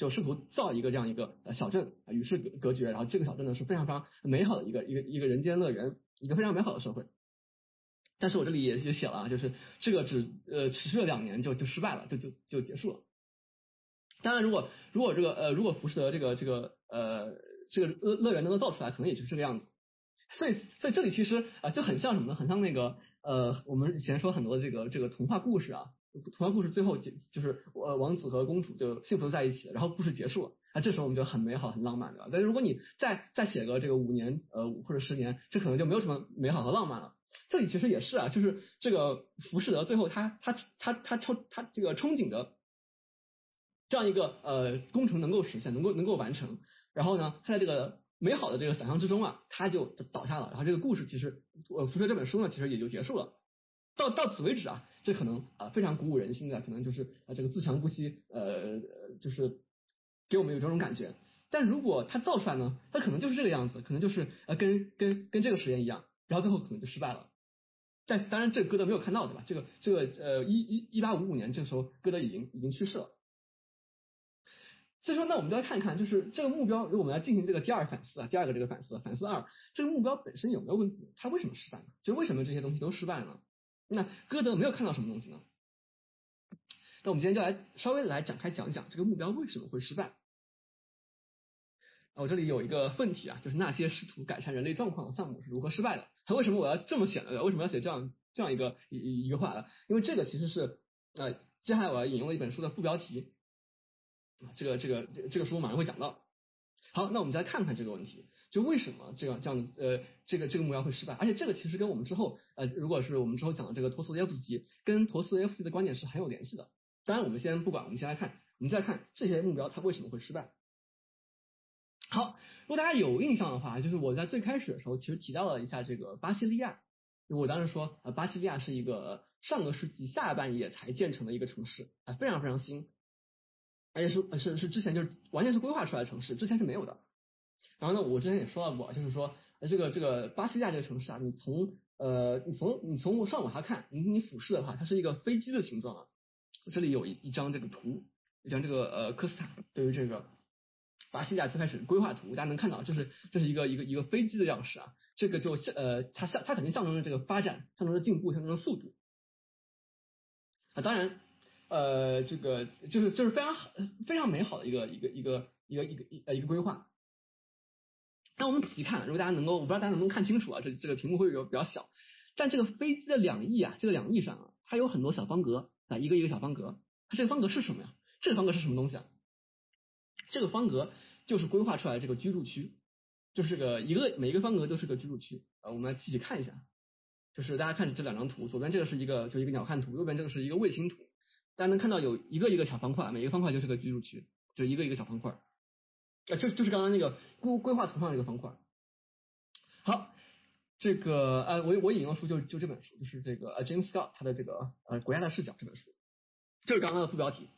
就试图造一个这样一个呃小镇，与世隔隔绝。然后这个小镇呢是非常非常美好的一个一个一个人间乐园，一个非常美好的社会。但是我这里也也写了啊，就是这个只呃持续了两年就就失败了，就就就结束了。当然，如果如果这个呃如果浮士德这个这个呃这个乐乐园能够造出来，可能也就是这个样子。所以，所以这里其实啊就很像什么呢？很像那个呃，我们以前说很多这个这个童话故事啊，童话故事最后结就是呃王子和公主就幸福的在一起，然后故事结束了，啊这时候我们就很美好很浪漫对吧？但是如果你再再写个这个五年呃或者十年，这可能就没有什么美好和浪漫了。这里其实也是啊，就是这个浮士德最后他他他他憧他这个憧憬的这样一个呃工程能够实现，能够能够完成，然后呢他在这个。美好的这个想象之中啊，他就倒下了，然后这个故事其实，呃，辐射这本书呢，其实也就结束了。到到此为止啊，这可能啊非常鼓舞人心的，可能就是啊这个自强不息，呃，就是给我们有这种感觉。但如果他造出来呢，他可能就是这个样子，可能就是呃跟跟跟这个实验一样，然后最后可能就失败了。但当然，这个歌德没有看到，对吧？这个这个呃一一一八五五年这个时候，歌德已经已经去世了。所以说，那我们就来看一看，就是这个目标，如果我们来进行这个第二反思啊，第二个这个反思，反思二，这个目标本身有没有问题？它为什么失败呢？就为什么这些东西都失败了？那歌德没有看到什么东西呢？那我们今天就来稍微来展开讲一讲这个目标为什么会失败。我这里有一个问题啊，就是那些试图改善人类状况的项目是如何失败的？为什么我要这么写呢？为什么要写这样这样一个一一个话呢？因为这个其实是呃，接下来我要引用的一本书的副标题。这个这个这个书我马上会讲到。好，那我们再看看这个问题，就为什么这样这样的呃这个这个目标会失败？而且这个其实跟我们之后呃如果是我们之后讲的这个陀思耶夫斯基跟陀思耶夫斯基的观点是很有联系的。当然我们先不管，我们先来看，我们再看这些目标它为什么会失败。好，如果大家有印象的话，就是我在最开始的时候其实提到了一下这个巴西利亚。我当时说呃巴西利亚是一个上个世纪下半叶才建成的一个城市啊，非常非常新。而且是是是之前就是完全是规划出来的城市，之前是没有的。然后呢，我之前也说到过，就是说这个这个巴西利亚这个城市啊，你从呃你从你从上往下看，你你俯视的话，它是一个飞机的形状啊。这里有一一张这个图，一张这个呃科斯塔对于这个巴西利亚最开始规划图，大家能看到，就是这是一个一个一个飞机的样式啊。这个就象呃它象它肯定象征着这个发展，象征着进步，象征着速度啊。当然。呃，这个就是就是非常好非常美好的一个一个一个一个一个一呃一个规划。那我们仔细看，如果大家能够，我不知道大家能不能看清楚啊，这这个屏幕会比较比较小。但这个飞机的两翼啊，这个两翼上啊，它有很多小方格啊，一个一个小方格。它这个方格是什么呀？这个方格是什么东西啊？这个方格就是规划出来这个居住区，就是个一个每一个方格都是个居住区啊。我们来具体看一下，就是大家看这两张图，左边这个是一个就一个鸟瞰图，右边这个是一个卫星图。大家能看到有一个一个小方块，每一个方块就是个居住区，就一个一个小方块，啊，就就是刚刚那个规规划图上这个方块。好，这个呃，我我引用书就就这本书，就是这个呃 James Scott 他的这个呃国家的视角这本书，就是刚刚的副标题。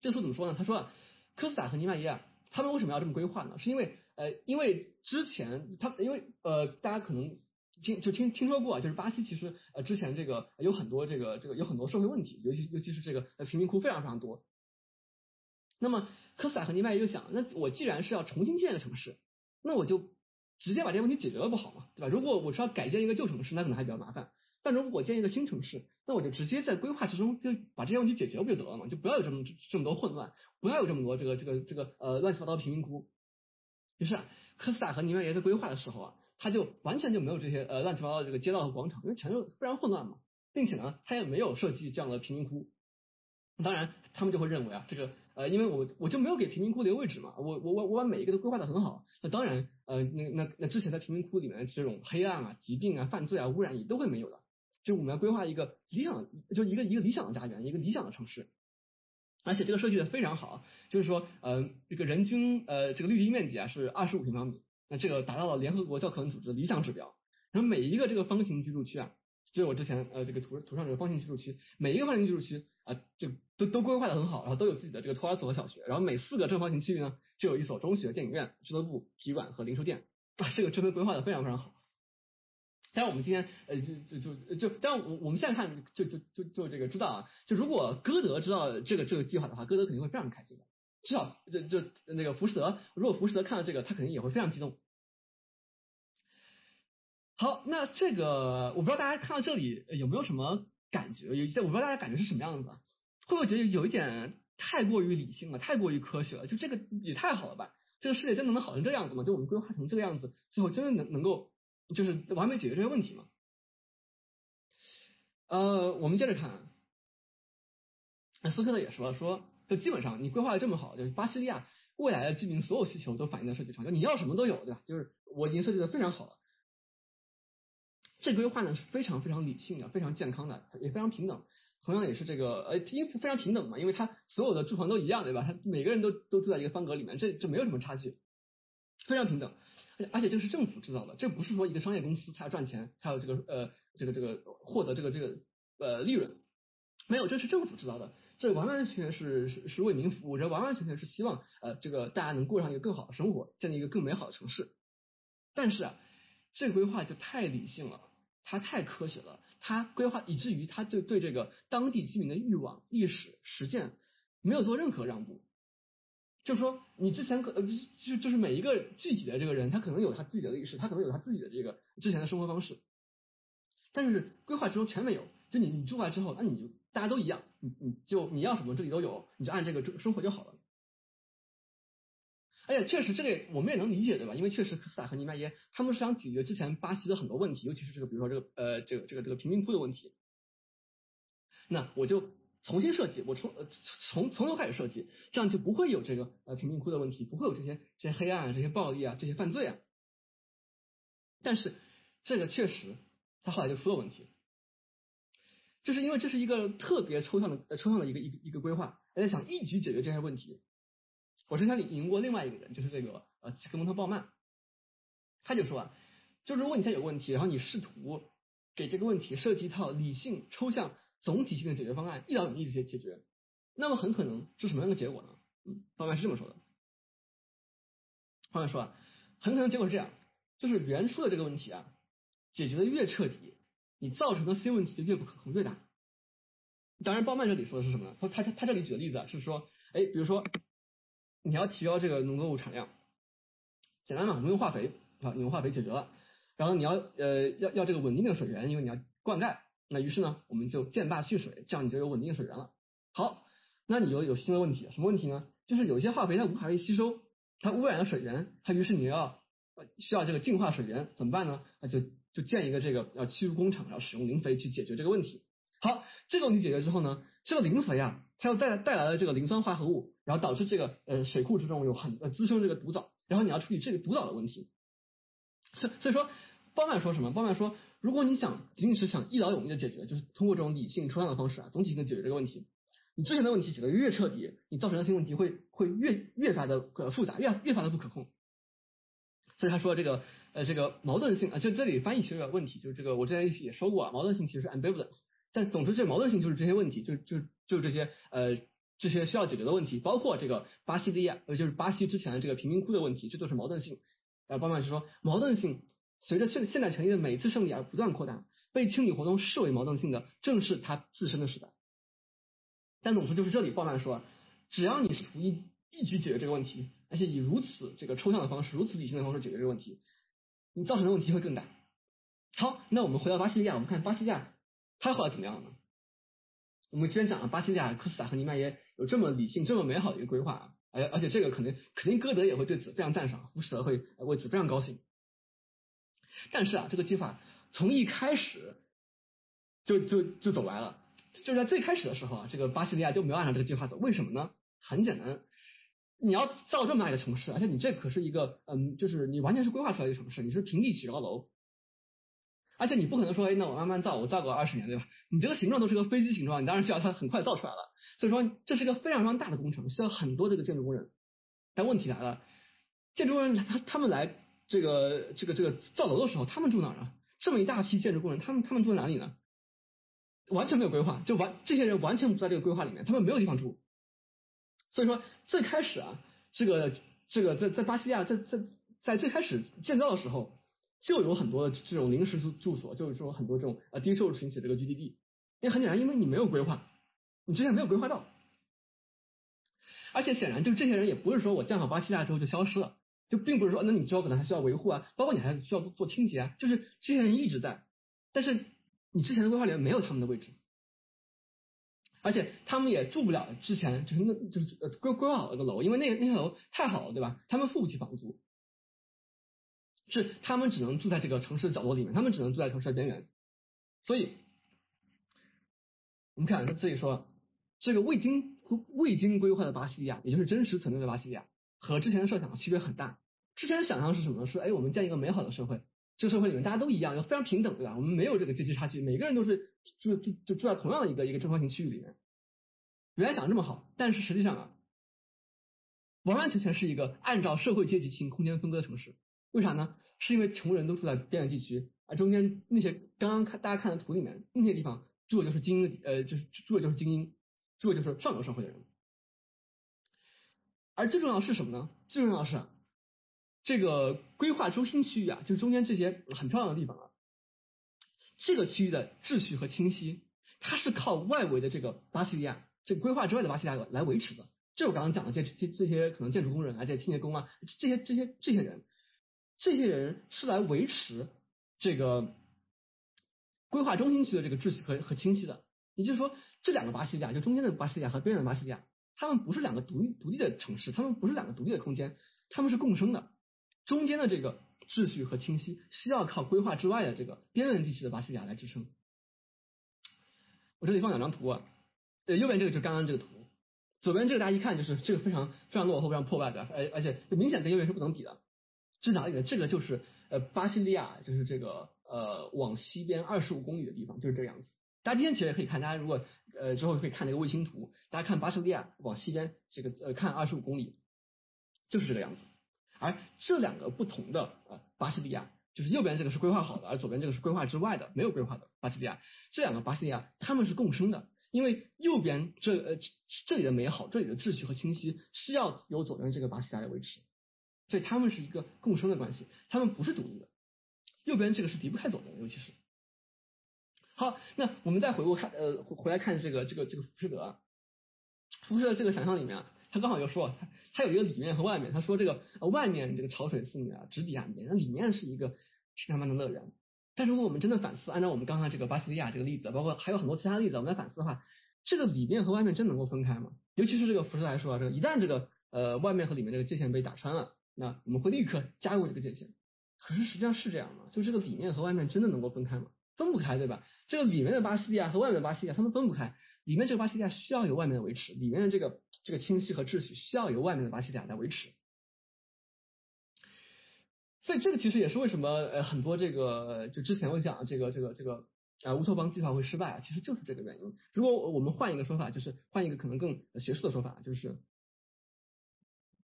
这书怎么说呢？他说啊，科斯塔和尼曼耶尔他们为什么要这么规划呢？是因为呃，因为之前他因为呃，大家可能听就听听说过，就是巴西其实呃之前这个有很多这个这个有很多社会问题，尤其尤其是这个贫民窟非常非常多。那么科斯塔和尼迈耶就想，那我既然是要重新建一个城市，那我就直接把这些问题解决了不好吗，对吧？如果我是要改建一个旧城市，那可能还比较麻烦。但如果我建一个新城市，那我就直接在规划之中就把这些问题解决不就得了嘛？就不要有这么这么多混乱，不要有这么多这个这个这个呃乱七八糟贫民窟。于是科斯塔和尼迈耶在规划的时候啊，他就完全就没有这些呃乱七八糟的这个街道和广场，因为全都非常混乱嘛，并且呢，他也没有设计这样的贫民窟。当然，他们就会认为啊，这个呃，因为我我就没有给贫民窟留位置嘛，我我我我把每一个都规划的很好，那当然呃，那那那之前在贫民窟里面这种黑暗啊、疾病啊、犯罪啊、污染也都会没有的。就我们要规划一个理想，就一个一个理想的家园，一个理想的城市，而且这个设计的非常好，就是说呃，这个人均呃这个绿地面积啊是二十五平方米，那这个达到了联合国教科文组织的理想指标，然后每一个这个方形居住区啊。就是我之前呃这个图图上这个方形居住区，每一个方形居住区啊就都都规划的很好，然后都有自己的这个托儿所和小学，然后每四个正方形区域呢就有一所中学、电影院、俱乐部、体育馆和零售店，啊这个这边规划的非常非常好。但是我们今天呃就就就就，但我我们现在看就就就就这个知道啊，就如果歌德知道这个这个计划的话，歌德肯定会非常开心的，至少就就那个浮士德，如果浮士德看到这个，他肯定也会非常激动。好，那这个我不知道大家看到这里有没有什么感觉？有一些我不知道大家感觉是什么样子啊，会不会觉得有一点太过于理性了，太过于科学了？就这个也太好了吧？这个世界真的能好成这样子吗？就我们规划成这个样子，最后真的能能够就是完美解决这些问题吗？呃，我们接着看，那斯科特也说说，就基本上你规划的这么好，就是巴西利亚未来的居民所有需求都反映在设计上，就你要什么都有，对吧？就是我已经设计的非常好了。这规划呢是非常非常理性的，非常健康的，也非常平等。同样也是这个，呃，因为非常平等嘛，因为它所有的住房都一样，对吧？它每个人都都住在一个方格里面，这这没有什么差距，非常平等。而且而且这个是政府制造的，这不是说一个商业公司才要赚钱，才有这个呃这个这个获得这个这个呃利润，没有，这是政府制造的，这完完全全是是是为民服务，这完完全全是希望呃这个大家能过上一个更好的生活，建立一个更美好的城市。但是啊，这个规划就太理性了。它太科学了，它规划以至于它对对这个当地居民的欲望、历史、实践没有做任何让步。就是说，你之前可呃就就是每一个具体的这个人，他可能有他自己的历史，他可能有他自己的这个之前的生活方式，但是规划之中全没有。就你你住来之后，那你就大家都一样，你你就你要什么这里都有，你就按这个生生活就好了。而且确实，这个我们也能理解，对吧？因为确实，科斯塔和尼迈耶他们是想解决之前巴西的很多问题，尤其是这个，比如说这个呃，这个这个这个贫民窟的问题。那我就重新设计，我从从从头开始设计，这样就不会有这个呃贫民窟的问题，不会有这些这些黑暗、这些暴力啊、这些犯罪啊。但是这个确实，他后来就出了问题，就是因为这是一个特别抽象的抽象的一个一一个规划，而且想一举解决这些问题。我之前引过另外一个人，就是这个呃齐格蒙特鲍曼，他就说啊，就如果你现在有个问题，然后你试图给这个问题设计一套理性、抽象、总体性的解决方案，一劳永逸的解解决，那么很可能是什么样的结果呢？嗯，鲍曼是这么说的。鲍曼说啊，很可能结果是这样，就是原初的这个问题啊，解决的越彻底，你造成的新问题就越不可控、越大。当然，鲍曼这里说的是什么呢？他他他这里举的例子啊，是说，哎，比如说。你要提高这个农作物产量，简单嘛，我们用化肥啊，你用化肥解决了。然后你要呃要要这个稳定的水源，因为你要灌溉。那于是呢，我们就建坝蓄水，这样你就有稳定的水源了。好，那你又有新的问题，什么问题呢？就是有些化肥它无法被吸收，它污染了水源，它于是你要需要这个净化水源，怎么办呢？那就就建一个这个要驱逐工厂，然后使用磷肥去解决这个问题。好，这个问题解决之后呢，这个磷肥啊，它又带带来了这个磷酸化合物。然后导致这个呃水库之中有很呃滋生这个毒藻，然后你要处理这个毒藻的问题。所所以说，鲍曼说什么？鲍曼说，如果你想仅仅是想一劳永逸的解决，就是通过这种理性抽象的方式啊，总体性的解决这个问题，你之前的问题解决越彻底，你造成的新问题会会越越发的呃复杂，越越发的不可控。所以他说这个呃这个矛盾性啊，就这里翻译其实有点问题，就是这个我之前也说过啊，矛盾性其实是 ambivalence，但总之这矛盾性就是这些问题，就就就是这些呃。这些需要解决的问题，包括这个巴西利亚，呃，就是巴西之前的这个贫民窟的问题，这都是矛盾性。呃，鲍曼是说，矛盾性随着现现代成立的每次胜利而不断扩大，被清理活动视为矛盾性的，正是它自身的时代。但总之就是这里鲍曼说，只要你是图一一举解决这个问题，而且以如此这个抽象的方式、如此理性的方式解决这个问题，你造成的问题会更大。好，那我们回到巴西利亚，我们看巴西利亚他后来怎么样呢？我们之前讲了巴西利亚科斯塔和尼曼耶有这么理性、这么美好的一个规划，而而且这个肯定肯定歌德也会对此非常赞赏，福士德会为此非常高兴。但是啊，这个计划从一开始就就就走歪了。就是在最开始的时候啊，这个巴西利亚就没有按照这个计划走。为什么呢？很简单，你要造这么大一个城市，而且你这可是一个嗯，就是你完全是规划出来的城市，你是平地起高楼，而且你不可能说，哎，那我慢慢造，我造个二十年，对吧？你这个形状都是个飞机形状，你当然需要它很快造出来了。所以说，这是一个非常非常大的工程，需要很多这个建筑工人。但问题来了，建筑工人他他们来这个这个这个造楼的时候，他们住哪儿啊？这么一大批建筑工人，他们他们住在哪里呢？完全没有规划，就完这些人完全不在这个规划里面，他们没有地方住。所以说最开始啊，这个这个在在巴西利亚在在在最开始建造的时候，就有很多的这种临时住住所，就是说很多这种呃低收入群体这个聚集地。因为很简单，因为你没有规划，你之前没有规划到。而且显然，就这些人也不是说我建好巴西亚之后就消失了，就并不是说那你之后可能还需要维护啊，包括你还需要做清洁啊，就是这些人一直在，但是。你之前的规划里面没有他们的位置，而且他们也住不了之前就是那就是呃规规划好那个楼，因为那那个楼太好了，对吧？他们付不起房租，是他们只能住在这个城市的角落里面，他们只能住在城市的边缘。所以，我们看这里说，这个未经未经规划的巴西利亚，也就是真实存在的巴西利亚，和之前的设想区别很大。之前的想象是什么呢？说哎，我们建一个美好的社会。这个社会里面大家都一样，要非常平等，对吧？我们没有这个阶级差距，每个人都是住住就住在同样的一个一个正方形区域里面。原来想这么好，但是实际上啊，完完全全是一个按照社会阶级进行空间分割的城市。为啥呢？是因为穷人都住在边缘地区，而中间那些刚刚看大家看的图里面那些地方住的就是精英，呃，就是住的就是精英，住的就是上流社会的人。而最重要是什么呢？最重要是。这个规划中心区域啊，就是中间这些很漂亮的地方啊，这个区域的秩序和清晰，它是靠外围的这个巴西利亚，这个规划之外的巴西利亚来维持的。这我刚刚讲的这这这些可能建筑工人啊，这些清洁工啊，这些这些这些人，这些人是来维持这个规划中心区的这个秩序和和清晰的。也就是说，这两个巴西利亚，就中间的巴西利亚和边缘的巴西利亚，他们不是两个独立独立的城市，他们不是两个独立的空间，他们是共生的。中间的这个秩序和清晰，需要靠规划之外的这个边缘地区的巴西利亚来支撑。我这里放两张图，啊，呃，右边这个就是刚刚这个图，左边这个大家一看就是这个非常非常落后、非常破败的，而而且明显跟右边是不能比的。这是哪里呢？这个就是呃巴西利亚，就是这个呃往西边二十五公里的地方，就是这个样子。大家今天其实也可以看，大家如果呃之后可以看那个卫星图，大家看巴西利亚往西边这个呃看二十五公里，就是这个样子。而这两个不同的呃巴西利亚，就是右边这个是规划好的，而左边这个是规划之外的没有规划的巴西利亚。这两个巴西利亚他们是共生的，因为右边这呃这里的美好，这里的秩序和清晰是要由左边这个巴西利亚来维持，所以他们是一个共生的关系，他们不是独立的。右边这个是离不开左边的，尤其是。好，那我们再回顾看呃回来看这个这个这个浮士德，浮士德这个想象里面啊。他刚好又说，他他有一个里面和外面。他说这个外面这个潮水似啊，直抵岸边，那里面是一个天堂般的乐园。但如果我们真的反思，按照我们刚才这个巴西利亚这个例子，包括还有很多其他例子，我们来反思的话，这个里面和外面真能够分开吗？尤其是这个浮士德来说啊，这个一旦这个呃外面和里面这个界限被打穿了，那我们会立刻加入这个界限。可是实际上是这样吗？就这个里面和外面真的能够分开吗？分不开，对吧？这个里面的巴西利亚和外面的巴西利亚，他们分不开。里面这个巴西利亚需要有外面的维持，里面的这个这个清晰和秩序需要由外面的巴西利亚来维持。所以这个其实也是为什么呃很多这个就之前我讲这个这个这个啊乌托邦计划会失败啊，其实就是这个原因。如果我们换一个说法，就是换一个可能更学术的说法，就是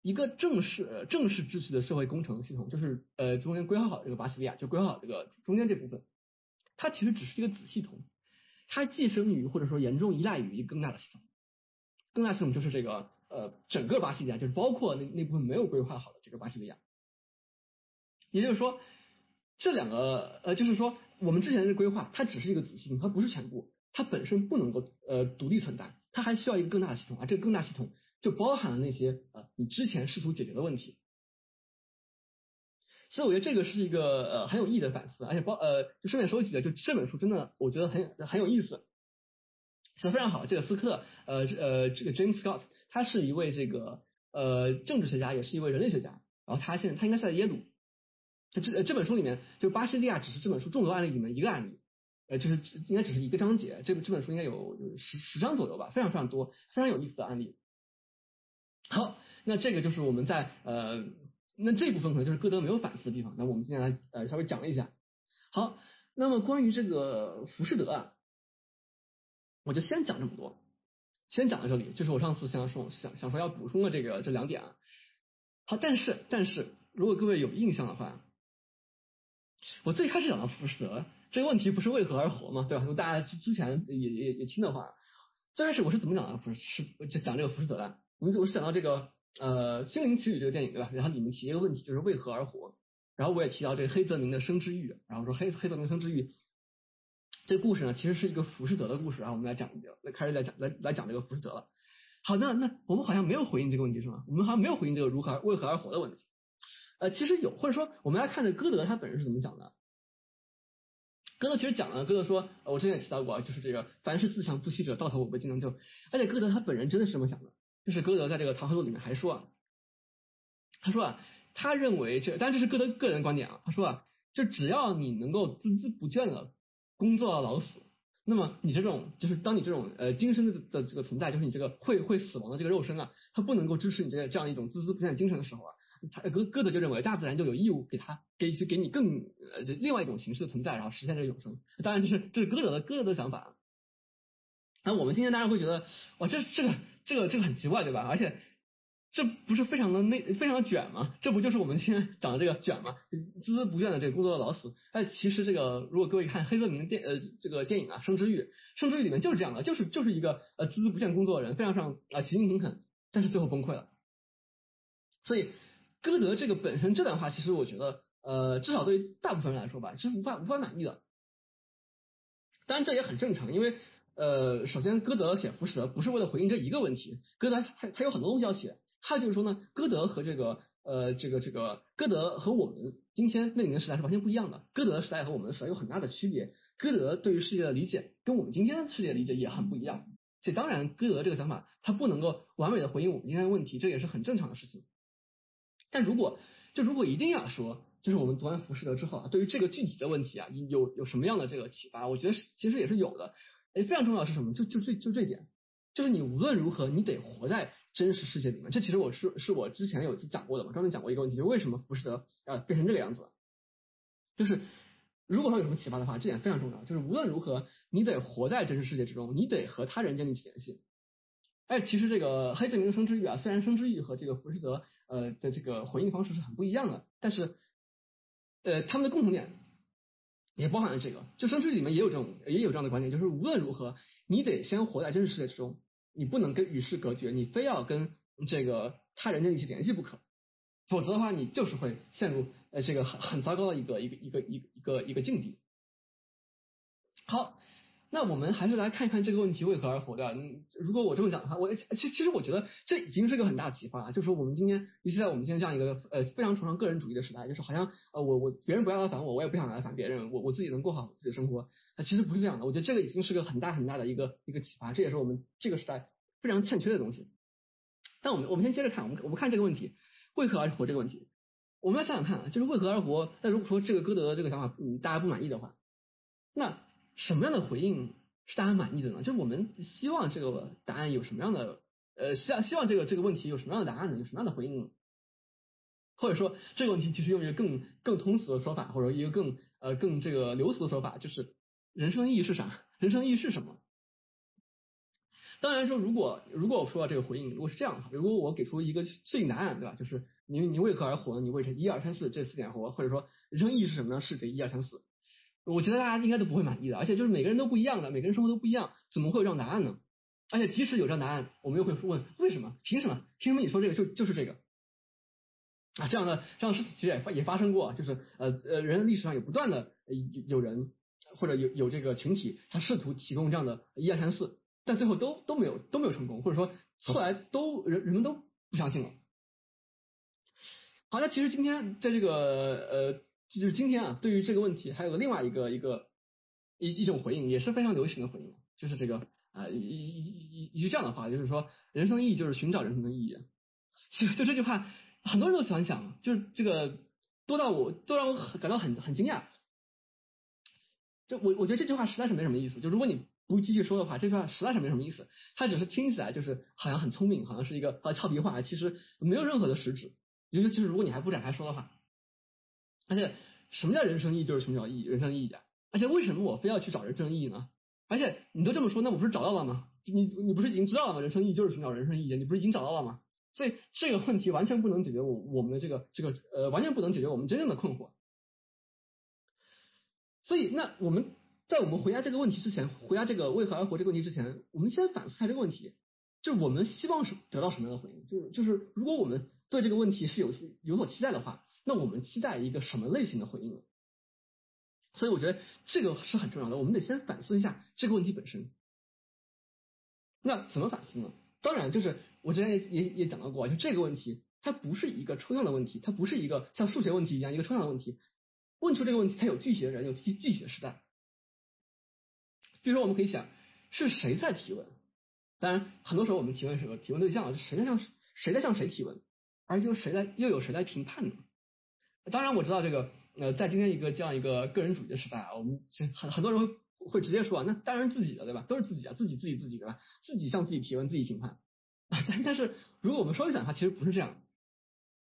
一个正式正式秩序的社会工程系统，就是呃中间规划好这个巴西利亚，就规划好这个中间这部分，它其实只是一个子系统。它寄生于或者说严重依赖于一个更大的系统，更大系统就是这个呃整个巴西利亚，就是包括那那部分没有规划好的这个巴西利亚。也就是说，这两个呃，就是说我们之前的规划，它只是一个子系统，它不是全部，它本身不能够呃独立存在，它还需要一个更大的系统，而这个更大系统就包含了那些呃你之前试图解决的问题。所以我觉得这个是一个呃很有意义的反思，而且包呃就顺便说几个，就这本书真的我觉得很很有意思，写的非常好。这个斯科特呃呃这个 James Scott，他是一位这个呃政治学家，也是一位人类学家，然后他现在他应该是在耶鲁。这这本书里面，就巴西利亚只是这本书众多案例里面一个案例，呃，就是应该只是一个章节。这这本书应该有十十章左右吧，非常非常多，非常有意思的案例。好，那这个就是我们在呃，那这部分可能就是歌德没有反思的地方。那我们今天来呃稍微讲一下。好，那么关于这个浮士德啊，我就先讲这么多，先讲到这里。就是我上次想说想想说要补充的这个这两点啊。好，但是但是如果各位有印象的话。我最开始讲到浮士德这个问题不是为何而活嘛，对吧？如果大家之之前也也也听的话，最开始我是怎么讲的？不是是就讲这个浮士德的。我们我是想到这个呃《心灵奇旅》这个电影对吧？然后里面提一个问题就是为何而活。然后我也提到这个黑泽明的生之欲，然后说黑黑泽明生之欲这故事呢，其实是一个浮士德的故事。然后我们来讲，来开始来讲来来讲这个浮士德了。好，那那我们好像没有回应这个问题是吗？我们好像没有回应这个如何为何而活的问题。呃，其实有，或者说我们来看这歌德他本人是怎么讲的。歌德其实讲了，歌德说，我之前也提到过，就是这个凡是自强不息者，到头我不尽能救。而且歌德他本人真的是这么想的，就是歌德在这个《唐和录》里面还说啊，他说啊，他认为这，当然这是歌德个人观点啊，他说啊，就只要你能够孜孜不倦的工作到老死，那么你这种就是当你这种呃精神的的这个存在，就是你这个会会死亡的这个肉身啊，它不能够支持你这个这样一种孜孜不倦的精神的时候啊。他歌歌德就认为大自然就有义务给他给去给你更呃另外一种形式的存在，然后实现这个永生。当然这是这是歌德的歌德的想法。那我们今天当然会觉得哇这这个这个这个很奇怪对吧？而且这不是非常的内非常的卷吗？这不就是我们今天讲的这个卷吗？孜孜不倦的这个工作的老死。哎，其实这个如果各位看黑泽明电呃这个电影啊《生之欲》，《生之欲》里面就是这样的，就是就是一个呃孜孜不倦工作的人，非常非常啊勤勤恳恳，但是最后崩溃了。所以。歌德这个本身这段话，其实我觉得，呃，至少对于大部分人来说吧，是无法无法满意的。当然这也很正常，因为，呃，首先歌德写浮士德不是为了回应这一个问题，歌德他他有很多东西要写。还有就是说呢，歌德和这个，呃，这个这个歌德和我们今天面临的时代是完全不一样的。歌德时代和我们的时代有很大的区别，歌德对于世界的理解跟我们今天世界的理解也很不一样。所以当然，歌德这个想法他不能够完美的回应我们今天的问题，这也是很正常的事情。但如果就如果一定要说，就是我们读完浮士德之后啊，对于这个具体的问题啊，有有什么样的这个启发？我觉得其实也是有的。哎，非常重要是什么？就就这就这点，就是你无论如何，你得活在真实世界里面。这其实我是是我之前有一次讲过的嘛，专门讲过一个问题，就为什么浮士德呃变成这个样子？就是如果说有什么启发的话，这点非常重要。就是无论如何，你得活在真实世界之中，你得和他人建立起联系。哎，其实这个黑泽明的生之欲啊，虽然生之欲和这个浮士德呃的这个回应方式是很不一样的，但是呃他们的共同点也包含了这个，就生之里面也有这种也有这样的观点，就是无论如何你得先活在真实世界之中，你不能跟与世隔绝，你非要跟这个他人建立起联系不可，否则的话你就是会陷入呃这个很很糟糕的一个一个一个一一个一个境地。好。那我们还是来看一看这个问题为何而活的。嗯，如果我这么讲的话，我其其实我觉得这已经是个很大启发，就是我们今天，尤其在我们今天这样一个呃非常崇尚个人主义的时代，就是好像呃我我别人不要来烦我，我也不想来烦别人，我我自己能过好自己的生活。那其实不是这样的，我觉得这个已经是个很大很大的一个一个启发，这也是我们这个时代非常欠缺的东西。但我们我们先接着看，我们我们看这个问题为何而活这个问题，我们来想想看啊，就是为何而活。那如果说这个歌德的这个想法嗯大家不满意的话，那。什么样的回应是大家满意的呢？就是我们希望这个答案有什么样的呃，希望希望这个这个问题有什么样的答案呢？有什么样的回应？或者说这个问题其实用一个更更通俗的说法，或者一个更呃更这个流俗的说法，就是人生意义是啥？人生意义是什么？当然说，如果如果我说到这个回应，如果是这样的话，如果我给出一个对应答案，对吧？就是你你为何而活？你为这一二三四这四点活，或者说人生意义是什么呢？是这一二三四。我觉得大家应该都不会满意的，而且就是每个人都不一样的，每个人生活都不一样，怎么会有这样答案呢？而且即使有这样答案，我们又会问为什么？凭什么？凭什么你说这个就就是这个？啊，这样的这样的事情其实也发也发生过，就是呃呃，人类历史上有不断的有人或者有有这个群体，他试图提供这样的一二三四，但最后都都没有都没有成功，或者说后来都人人们都不相信了。好，那其实今天在这个呃，就是今天啊，对于这个问题还有个另外一个一个一一种回应，也是非常流行的回应，就是这个啊一一一一句这样的话，就是说人生意义就是寻找人生的意义。就就这句话。很多人都喜欢想，就是这个多到我都让我很感到很很惊讶。就我我觉得这句话实在是没什么意思。就如果你不继续说的话，这句话实在是没什么意思。它只是听起来就是好像很聪明，好像是一个俏皮话，其实没有任何的实质。尤其是如果你还不展开说的话。而且什么叫人生意义？就是寻找意义，人生意义啊！而且为什么我非要去找人生意义呢？而且你都这么说，那我不是找到了吗？你你不是已经知道了吗？人生意义就是寻找人生意义，你不是已经找到了吗？所以这个问题完全不能解决我我们的这个这个呃完全不能解决我们真正的困惑。所以那我们在我们回答这个问题之前，回答这个为何而活这个问题之前，我们先反思下这个问题，就是我们希望是得到什么样的回应？就是就是如果我们对这个问题是有有所期待的话，那我们期待一个什么类型的回应呢？所以我觉得这个是很重要的，我们得先反思一下这个问题本身。那怎么反思呢？当然就是。我之前也也也讲到过，就这个问题，它不是一个抽象的问题，它不是一个像数学问题一样一个抽象的问题。问出这个问题，它有具体的人，有具具体的时代。比如说，我们可以想，是谁在提问？当然，很多时候我们提问时候，提问对象是谁在向谁在向谁提问，而又谁在又有谁来评判呢？当然，我知道这个呃，在今天一个这样一个个人主义的时代啊，我们很很多人会会直接说啊，那当然自己的对吧？都是自己啊，自己自己自己对吧？自己向自己提问，自己评判啊。但但是，如果我们说一下的话，其实不是这样。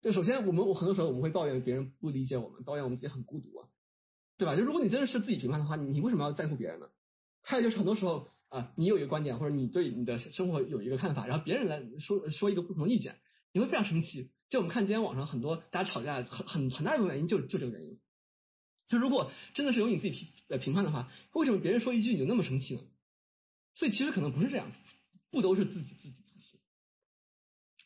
就首先，我们我很多时候我们会抱怨别人不理解我们，抱怨我们自己很孤独啊，对吧？就如果你真的是自己评判的话，你为什么要在乎别人呢？还有就是很多时候啊，你有一个观点或者你对你的生活有一个看法，然后别人来说说一个不同的意见，你会非常生气。就我们看今天网上很多大家吵架，很很很大一部分原因就就这个原因。就如果真的是由你自己评呃评判的话，为什么别人说一句你就那么生气呢？所以其实可能不是这样，不都是自己自己。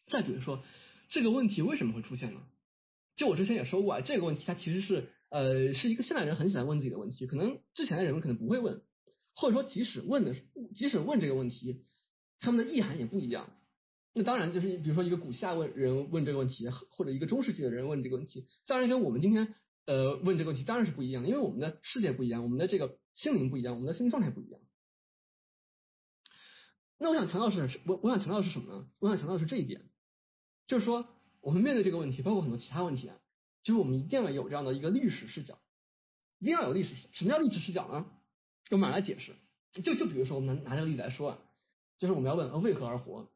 再比如说，这个问题为什么会出现呢？就我之前也说过啊，这个问题它其实是呃是一个现代人很喜欢问自己的问题，可能之前的人可能不会问，或者说即使问的即使问这个问题，他们的意涵也不一样。那当然就是比如说一个古希腊问人问这个问题，或者一个中世纪的人问这个问题，当然跟我们今天呃问这个问题当然是不一样，因为我们的世界不一样，我们的这个心灵不一样，我们的心理状态不一样。那我想强调是，我我想强调的是什么呢？我想强调的是这一点。就是说，我们面对这个问题，包括很多其他问题啊，就是我们一定要有这样的一个历史视角，一定要有历史。什么叫历史视角呢？用马来解释。就就比如说，我们拿拿这个例子来说啊，就是我们要问为何而活。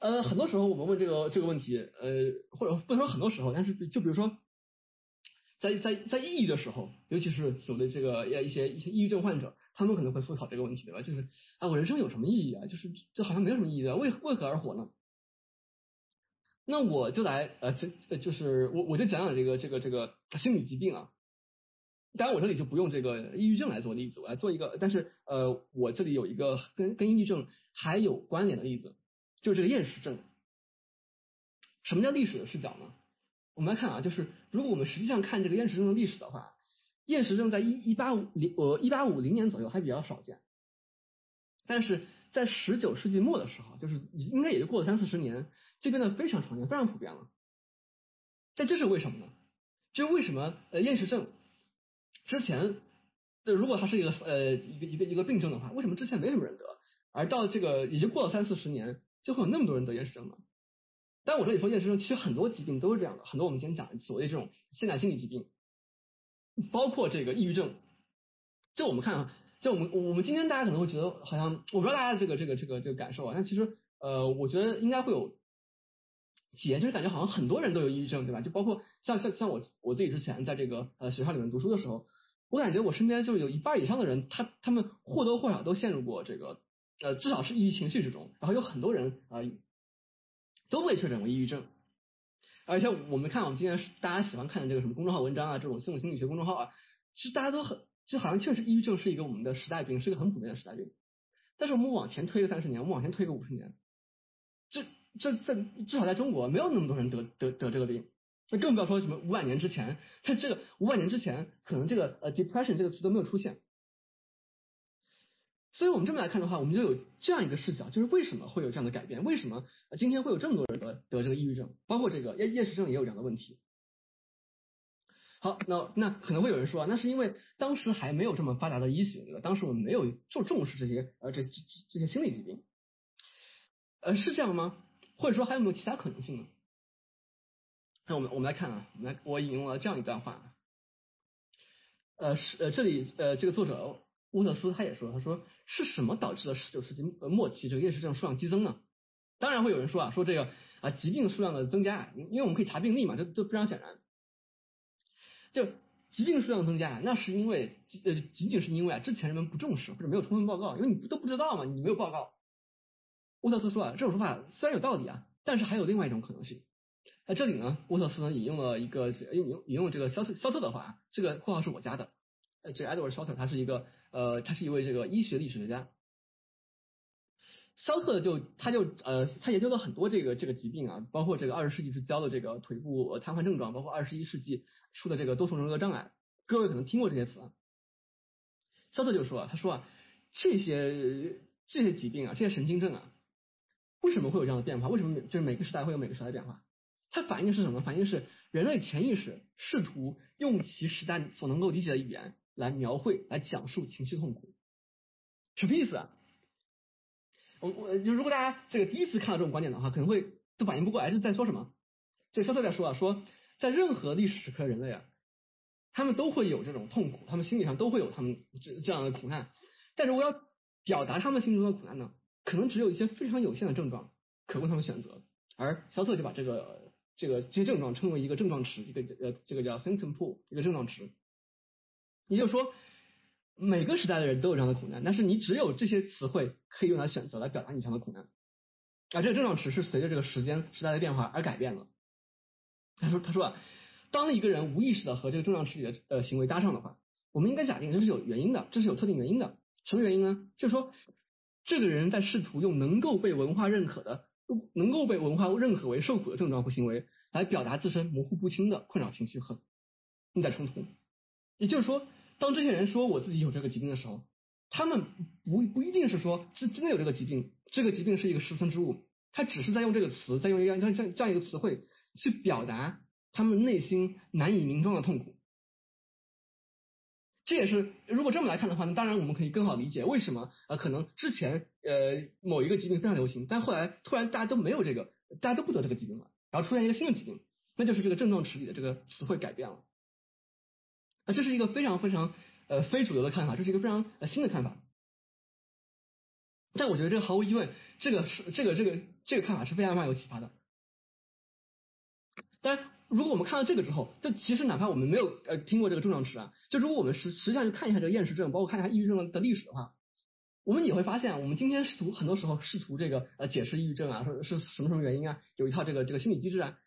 呃，很多时候我们问这个这个问题，呃，或者不能说很多时候，但是就比如说，在在在抑郁的时候，尤其是所谓的这个一些一些抑郁症患者，他们可能会思考这个问题，对吧？就是啊，我人生有什么意义啊？就是这好像没有什么意义的，为为何而活呢？那我就来呃，这就是我我就讲讲这个这个这个心理疾病啊。当然我这里就不用这个抑郁症来做例子，我来做一个，但是呃，我这里有一个跟跟抑郁症还有关联的例子，就这个厌食症。什么叫历史的视角呢？我们来看啊，就是如果我们实际上看这个厌食症的历史的话，厌食症在一一八五零呃一八五零年左右还比较少见，但是在十九世纪末的时候，就是应该也就过了三四十年。这边呢非常常见，非常普遍了。但这是为什么呢？就为什么呃厌食症之前，如果它是一个呃一个一个一个病症的话，为什么之前没什么人得，而到这个已经过了三四十年，就会有那么多人得厌食症呢？但我这里说厌食症，其实很多疾病都是这样的，很多我们今天讲的所谓这种现代心理疾病，包括这个抑郁症。就我们看啊，就我们我们今天大家可能会觉得好像我不知道大家这个这个这个这个感受啊，但其实呃我觉得应该会有。体验就是感觉好像很多人都有抑郁症，对吧？就包括像像像我我自己之前在这个呃学校里面读书的时候，我感觉我身边就是有一半以上的人，他他们或多或少都陷入过这个呃至少是抑郁情绪之中，然后有很多人啊都被确诊为抑郁症，而且我们看我们今天大家喜欢看的这个什么公众号文章啊，这种心理心理学公众号啊，其实大家都很就好像确实抑郁症是一个我们的时代病，是一个很普遍的时代病。但是我们往前推个三十年，我们往前推个五十年，这。这在至少在中国没有那么多人得得得这个病，那更不要说什么五百年之前，在这个五百年之前，可能这个呃 depression 这个词都没有出现。所以我们这么来看的话，我们就有这样一个视角，就是为什么会有这样的改变？为什么今天会有这么多人得得这个抑郁症？包括这个厌厌食症也有这样的问题。好，那那可能会有人说啊，那是因为当时还没有这么发达的医学，对吧？当时我们没有重重视这些呃这这这些心理疾病，呃是这样吗？或者说还有没有其他可能性呢？那我们我们来看啊，来我引用了这样一段话，呃是呃这里呃这个作者乌特斯他也说，他说是什么导致了十九世纪末期这个厌食症数量激增呢？当然会有人说啊，说这个啊疾病数量的增加啊，因为我们可以查病例嘛，这这非常显然。就疾病数量增加，那是因为呃仅仅是因为啊之前人们不重视或者没有充分报告，因为你都不知道嘛，你没有报告。沃特斯说啊，这种说法虽然有道理啊，但是还有另外一种可能性。在这里呢，沃特斯呢引用了一个引用引用这个肖特肖特的话，这个括号是我加的。呃，这 Edward Shorter 他是一个呃他是一位这个医学历史学家。肖特就他就呃他研究了很多这个这个疾病啊，包括这个二十世纪之交的这个腿部瘫痪症状，包括二十一世纪。出的这个多重人格障碍，各位可能听过这些词啊。肖特就说啊，他说啊，这些这些疾病啊，这些神经症啊，为什么会有这样的变化？为什么就是每个时代会有每个时代变化？它反映是什么？反映是人类潜意识试图用其时代所能够理解的语言来描绘、来讲述情绪痛苦。什么意思啊？我我就如果大家这个第一次看到这种观点的话，可能会都反应不过来是在说什么。这肖特在说啊，说。在任何历史时刻，人类啊，他们都会有这种痛苦，他们心理上都会有他们这这样的苦难。但是我要表达他们心中的苦难呢，可能只有一些非常有限的症状可供他们选择。而肖特就把这个这个这些症状称为一个症状池，一个呃这个叫 symptom pool，一个症状池。也就是说，每个时代的人都有这样的苦难，但是你只有这些词汇可以用来选择来表达你这样的苦难。啊，这个症状池是随着这个时间时代的变化而改变了。他说：“他说啊，当一个人无意识的和这个症状池里的呃行为搭上的话，我们应该假定这是有原因的，这是有特定原因的。什么原因呢？就是说，这个人在试图用能够被文化认可的、能够被文化认可为受苦的症状或行为，来表达自身模糊不清的困扰情绪和内在冲突。也就是说，当这些人说我自己有这个疾病的时候，他们不不一定是说是真的有这个疾病，这个疾病是一个十存之物，他只是在用这个词，在用一样这样这样一个词汇。”去表达他们内心难以名状的痛苦，这也是如果这么来看的话，那当然我们可以更好理解为什么呃可能之前呃某一个疾病非常流行，但后来突然大家都没有这个，大家都不得这个疾病了，然后出现一个新的疾病，那就是这个症状池里的这个词汇改变了，这是一个非常非常呃非主流的看法，这是一个非常呃新的看法，但我觉得这个毫无疑问，这个是这个这个这个看法是非常非常有启发的。但如果我们看到这个之后，就其实哪怕我们没有呃听过这个重量池啊，就如果我们实实际上去看一下这个厌食症，包括看一下抑郁症的历史的话，我们也会发现，我们今天试图很多时候试图这个呃解释抑郁症啊，说是什么什么原因啊，有一套这个这个心理机制啊，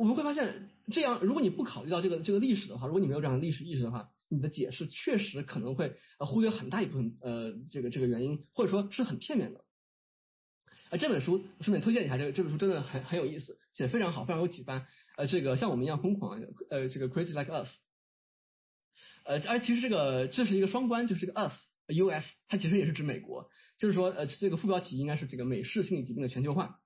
我们会发现这样，如果你不考虑到这个这个历史的话，如果你没有这样的历史意识的话，你的解释确实可能会呃忽略很大一部分呃这个这个原因，或者说是很片面的。啊，这本书顺便推荐一下，这个这本书真的很很有意思，写的非常好，非常有启发。呃，这个像我们一样疯狂，呃，这个 crazy like us。呃，而其实这个这是一个双关，就是这个 us，U.S. 它其实也是指美国，就是说呃这个副标题应该是这个美式心理疾病的全球化。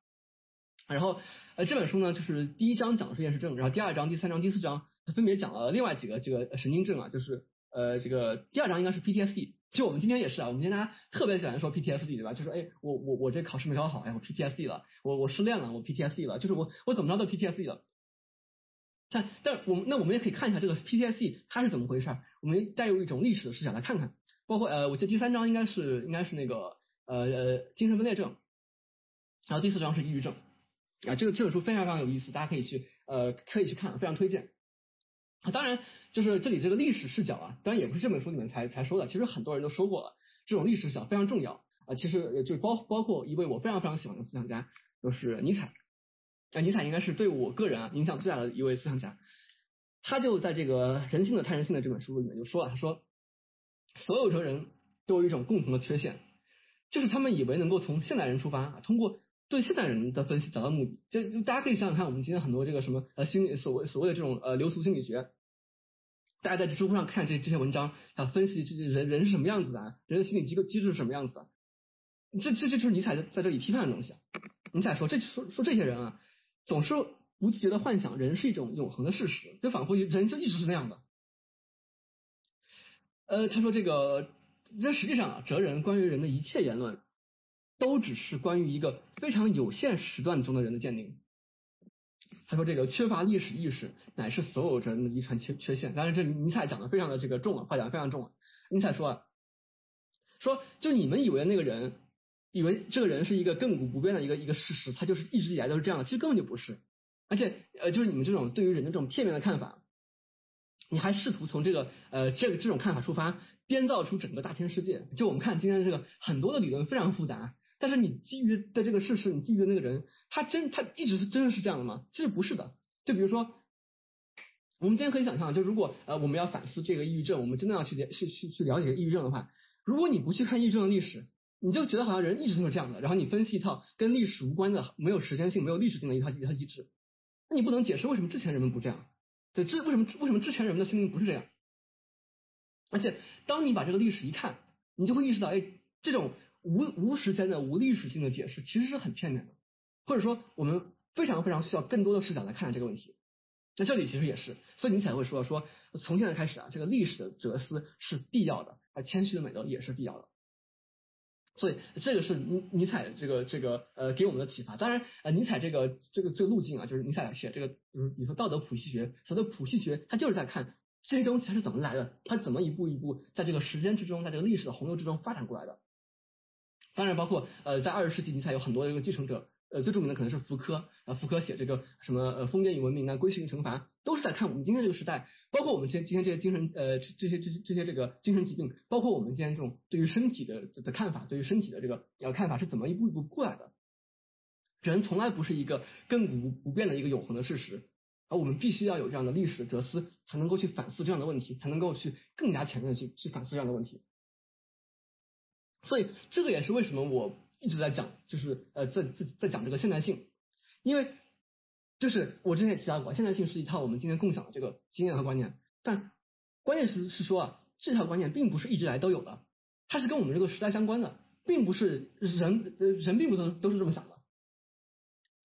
然后呃这本书呢，就是第一章讲的是厌食症，然后第二章、第三章、第四章它分别讲了另外几个这个神经症啊，就是呃这个第二章应该是 PTSD。就我们今天也是啊，我们今天大家特别喜欢说 PTSD 对吧？就说哎，我我我这考试没考好，哎，我 PTSD 了，我我失恋了，我 PTSD 了，就是我我怎么着都 PTSD 了。但但我们那我们也可以看一下这个 PTSD 它是怎么回事儿，我们带入一种历史的视角来看看。包括呃，我记得第三章应该是应该是那个呃呃精神分裂症，然后第四章是抑郁症啊，这个这本书非常非常有意思，大家可以去呃可以去看，非常推荐。啊当然，就是这里这个历史视角啊，当然也不是这本书里面才才说的，其实很多人都说过了，这种历史视角非常重要啊。其实就包包括一位我非常非常喜欢的思想家，就是尼采。啊，尼采应该是对我个人啊影响最大的一位思想家。他就在这个《人性的太人性》的这本书里面就说了，他说，所有的人都有一种共同的缺陷，就是他们以为能够从现代人出发，通过对现代人的分析找到目的。就大家可以想想看，我们今天很多这个什么呃心理所谓所谓的这种呃流俗心理学，大家在知乎上看这这些文章，啊分析这人人是什么样子的，人的心理机构机制是什么样子的，这这这就是尼采在在这里批判的东西。尼采说这说说这些人啊，总是不自觉的幻想人是一种永恒的事实，就仿佛人就一直是那样的。呃，他说这个，这实际上啊，哲人关于人的一切言论，都只是关于一个非常有限时段中的人的鉴定。他说这个缺乏历史意识乃是所有人的遗传缺缺陷。当然，这尼采讲的非常的这个重啊，话讲的非常重啊。尼采说啊，说就你们以为那个人，以为这个人是一个亘古不变的一个一个事实，他就是一直以来都是这样的，其实根本就不是。而且呃，就是你们这种对于人的这种片面的看法。你还试图从这个呃这个这种看法出发，编造出整个大千世界。就我们看今天这个很多的理论非常复杂，但是你基于的这个事实，你基于的那个人，他真他一直是真的是这样的吗？其实不是的。就比如说，我们今天可以想象，就如果呃我们要反思这个抑郁症，我们真的要去去去去了解抑郁症的话，如果你不去看抑郁症的历史，你就觉得好像人一直都是这样的，然后你分析一套跟历史无关的、没有时间性、没有历史性的一套一套机制，那你不能解释为什么之前人们不这样。对，这为什么为什么之前人们的心灵不是这样？而且，当你把这个历史一看，你就会意识到，哎，这种无无时间的、无历史性的解释其实是很片面的，或者说，我们非常非常需要更多的视角来看待这个问题。那这里其实也是，所以你才会说说，从现在开始啊，这个历史的哲思是必要的，而谦虚的美德也是必要的。所以这个是尼尼采这个这个呃给我们的启发。当然呃尼采这个这个这个路径啊，就是尼采写这个就是比如说道德谱系学，所谓的谱系学，他就是在看这些东西它是怎么来的，它怎么一步一步在这个时间之中，在这个历史的洪流之中发展过来的。当然包括呃在二十世纪尼采有很多这个继承者。呃，最著名的可能是福柯，啊，福柯写这个什么呃封建与文明啊，规训与惩罚，都是在看我们今天这个时代，包括我们今今天这些精神呃这些这些这些这个精神疾病，包括我们今天这种对于身体的的看法，对于身体的这个呃看法是怎么一步一步过来的。人从来不是一个亘古不变的一个永恒的事实，而我们必须要有这样的历史哲思，才能够去反思这样的问题，才能够去更加全面的去去反思这样的问题。所以这个也是为什么我。一直在讲，就是呃，在在在讲这个现代性，因为就是我之前也提到过，现代性是一套我们今天共享的这个经验和观念，但关键是是说啊，这套观念并不是一直来都有的，它是跟我们这个时代相关的，并不是人呃人并不都都是这么想的，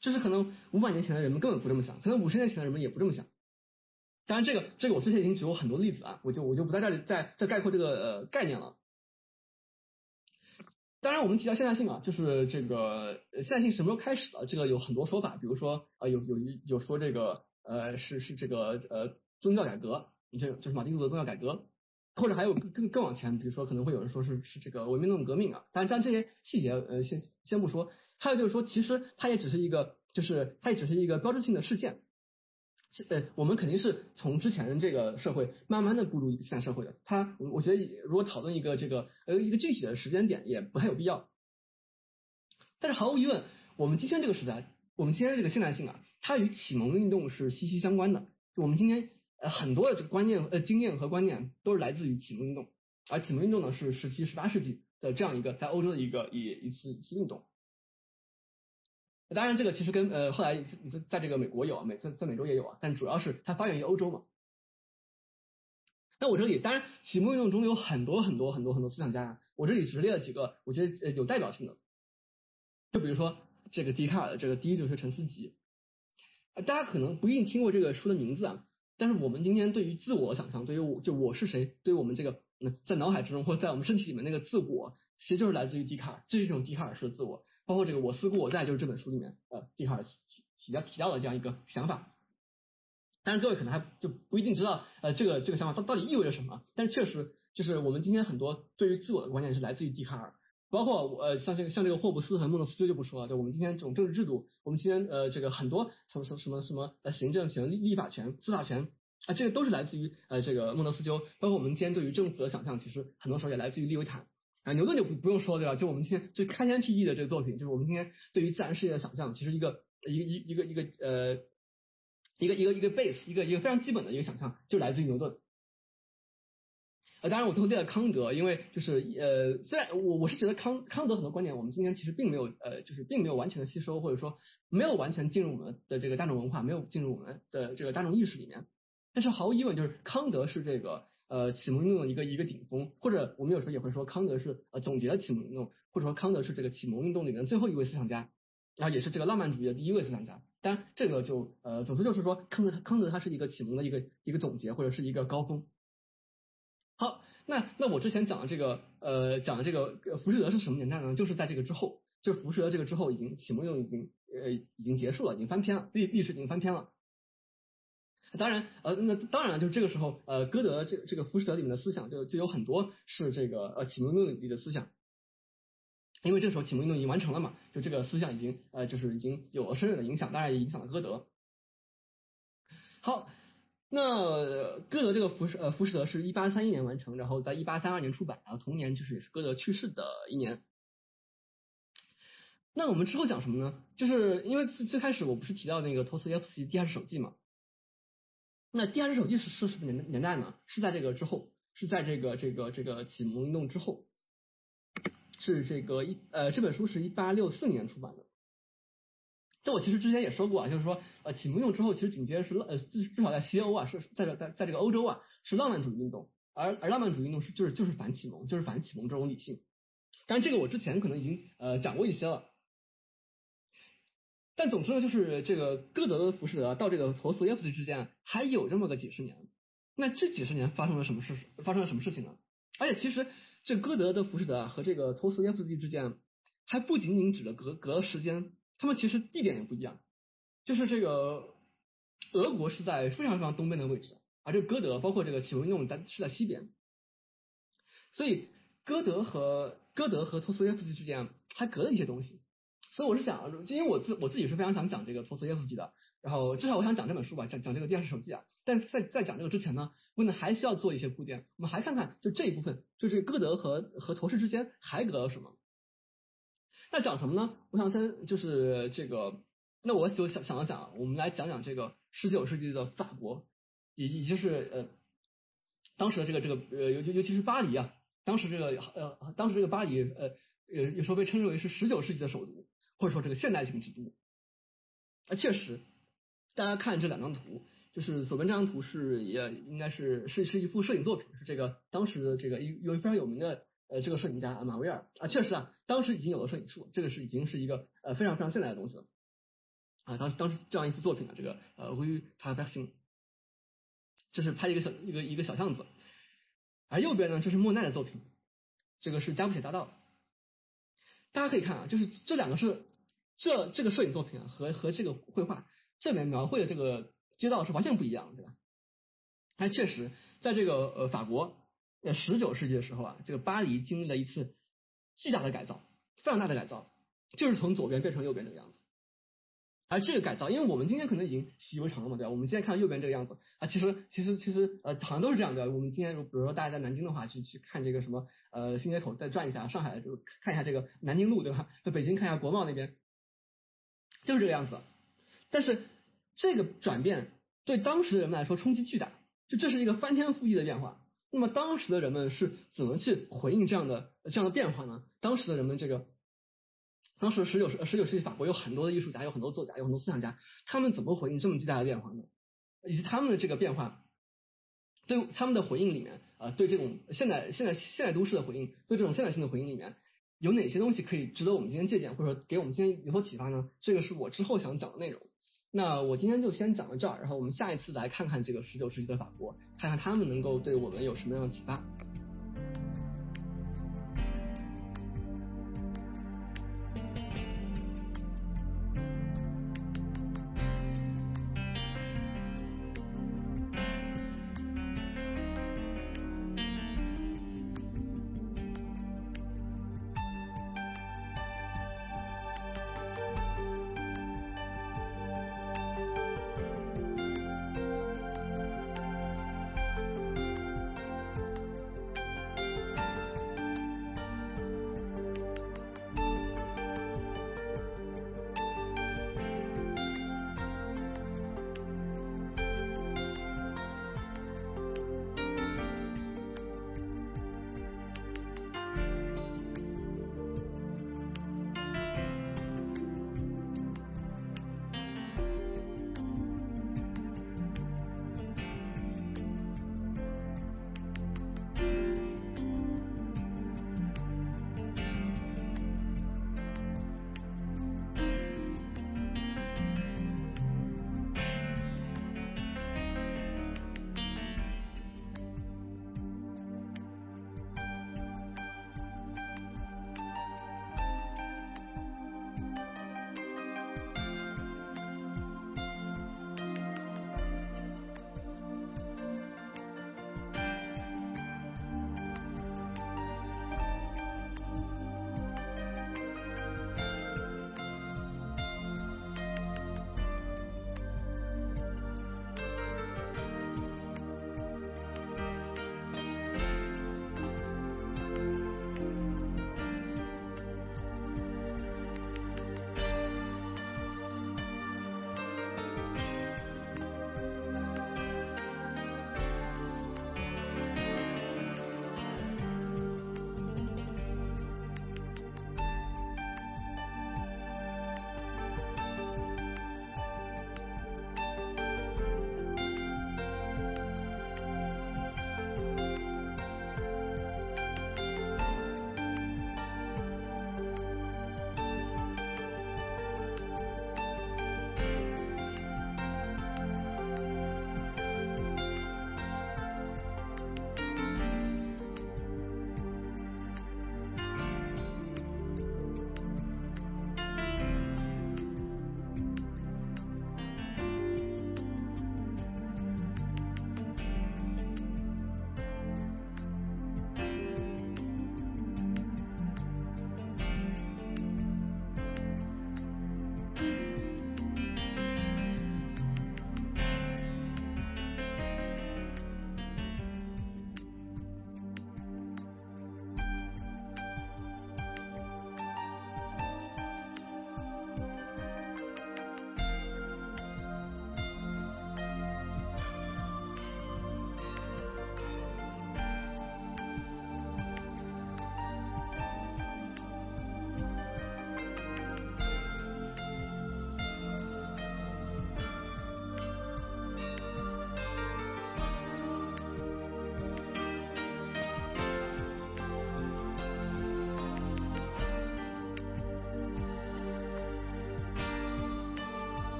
就是可能五百年前的人们根本不这么想，可能五十年前的人们也不这么想，当然这个这个我之前已经举过很多例子啊，我就我就不在这里再再概括这个呃概念了。当然，我们提到现代性啊，就是这个现代性什么时候开始的？这个有很多说法，比如说啊，有有一有说这个呃是是这个呃宗教改革，这就是马丁路德宗教改革，或者还有更更更往前，比如说可能会有人说是是这个文明论革命啊。当然，但这些细节呃先先不说。还有就是说，其实它也只是一个，就是它也只是一个标志性的事件。呃，我们肯定是从之前的这个社会慢慢的步入现代社会的。它，我我觉得如果讨论一个这个呃一个具体的时间点也不太有必要。但是毫无疑问，我们今天这个时代，我们今天这个现代性啊，它与启蒙运动是息息相关的。我们今天呃很多的这观念呃经验和观念都是来自于启蒙运动，而启蒙运动呢是十七十八世纪的这样一个在欧洲的一个一一次一次运动。当然，这个其实跟呃后来在在这个美国有啊，美在在美洲也有啊，但主要是它发源于欧洲嘛。那我这里当然启蒙运动中有很多很多很多很多思想家，我这里只列了几个我觉得呃有代表性的，就比如说这个笛卡尔的这个第一哲学沉思集，大家可能不一定听过这个书的名字啊，但是我们今天对于自我想象，对于我就我是谁，对于我们这个在脑海之中或在我们身体里面那个自我，其实就是来自于笛卡尔，这是一种笛卡尔式的自我。包括这个我思故我在，就是这本书里面呃笛卡尔提提提到的这样一个想法。当然各位可能还就不一定知道呃这个这个想法到到底意味着什么，但是确实就是我们今天很多对于自我的观念是来自于笛卡尔。包括我呃像这个像这个霍布斯和孟德斯鸠就不说了，就我们今天这种政治制度，我们今天呃这个很多什么什么什么什么呃行政权、立立法权、司法权啊，这个都是来自于呃这个孟德斯鸠。包括我们今天对于政府的想象，其实很多时候也来自于利维坦。啊，牛顿就不不用说对吧？就我们今天最开天辟地的这个作品，就是我们今天对于自然世界的想象，其实一个一个一一个一个呃一个一个一个 base，一个一个非常基本的一个想象，就来自于牛顿。呃，当然我最后列了康德，因为就是呃，虽然我我是觉得康康德很多观点我们今天其实并没有呃，就是并没有完全的吸收，或者说没有完全进入我们的这个大众文化，没有进入我们的这个大众意识里面。但是毫无疑问，就是康德是这个呃启蒙运动的一个一个顶峰，或者我们有时候也会说康德是呃总结了启蒙运动，或者说康德是这个启蒙运动里面最后一位思想家，然后也是这个浪漫主义的第一位思想家。当然这个就呃，总之就是说康德康德他是一个启蒙的一个一个总结，或者是一个高峰。好，那那我之前讲的这个呃讲的这个浮士德是什么年代呢？就是在这个之后，就浮士德这个之后，已经启蒙运动已经呃已经结束了，已经翻篇了，历历史已经翻篇了。当然呃那当然了，就这个时候呃歌德这这个浮士德里面的思想就就有很多是这个呃启蒙运动里的思想，因为这个时候启蒙运动已经完成了嘛，就这个思想已经呃就是已经有了深远的影响，当然也影响了歌德。好。那歌德这个浮士呃浮士德是一八三一年完成，然后在一八三二年出版，然后同年就是也是歌德去世的一年。那我们之后讲什么呢？就是因为最最开始我不是提到那个托斯耶夫斯基地下室手记嘛？那第二只手机是是什么年年代呢？是在这个之后，是在这个这个这个启蒙运动之后，是这个一呃这本书是一八六四年出版的。这我其实之前也说过啊，就是说，呃，启蒙运动之后，其实紧接着是浪，呃，至至少在西欧啊，是在这在在这个欧洲啊，是浪漫主义运动，而而浪漫主义运动是就是就是反启蒙，就是反启蒙这种理性。当然，这个我之前可能已经呃讲过一些了。但总之呢，就是这个歌德的浮士德到这个陀思妥耶夫斯基之间还有这么个几十年。那这几十年发生了什么事？发生了什么事情呢？而且其实这歌德的浮士德和这个陀思妥耶夫斯基之间还不仅仅指的隔隔时间。他们其实地点也不一样，就是这个俄国是在非常非常东边的位置，而这个歌德包括这个启蒙运动在是在西边，所以歌德和歌德和托斯耶夫斯基之间还隔了一些东西，所以我是想，就因为我自我自己是非常想讲这个托斯耶夫斯基的，然后至少我想讲这本书吧，讲讲这个电视手机啊，但在在讲这个之前呢，我们还需要做一些铺垫，我们还看看就这一部分，就这歌德和和陀氏之间还隔了什么。那讲什么呢？我想先就是这个，那我就想想了想，我们来讲讲这个十九世纪的法国，也也就是呃，当时的这个这个呃，尤尤其是巴黎啊，当时这个呃，当时这个巴黎呃有，有时候被称之为是十九世纪的首都，或者说这个现代性之都。啊，确实，大家看这两张图，就是左边这张图是也应该是是是一幅摄影作品，是这个当时的这个一有非常有名的。呃，这个摄影家马维尔啊，确实啊，当时已经有了摄影术，这个是已经是一个呃非常非常现代的东西了啊。当时当时这样一幅作品啊，这个呃，We t a b a s i n 这是拍一个小一个一个小巷子，而右边呢，这是莫奈的作品，这个是加布写大道。大家可以看啊，就是这两个是这这个摄影作品啊和和这个绘画这边描绘的这个街道是完全不一样，对吧？还确实在这个呃法国。在十九世纪的时候啊，这个巴黎经历了一次巨大的改造，非常大的改造，就是从左边变成右边这个样子。而这个改造，因为我们今天可能已经习以为常了嘛，对吧？我们现在看到右边这个样子啊，其实其实其实呃，好像都是这样的。我们今天如比如说大家在南京的话，去去看这个什么呃新街口再转一下，上海就看一下这个南京路，对吧？在北京看一下国贸那边，就是这个样子。但是这个转变对当时的人们来说冲击巨大，就这是一个翻天覆地的变化。那么当时的人们是怎么去回应这样的这样的变化呢？当时的人们，这个当时十九世十九世纪法国有很多的艺术家，有很多作家，有很多思想家，他们怎么回应这么巨大的变化呢？以及他们的这个变化，对他们的回应里面啊，对这种现代现代现代都市的回应，对这种现代性的回应里面，有哪些东西可以值得我们今天借鉴，或者说给我们今天有所启发呢？这个是我之后想讲的内容。那我今天就先讲到这儿，然后我们下一次来看看这个十九世纪的法国，看看他们能够对我们有什么样的启发。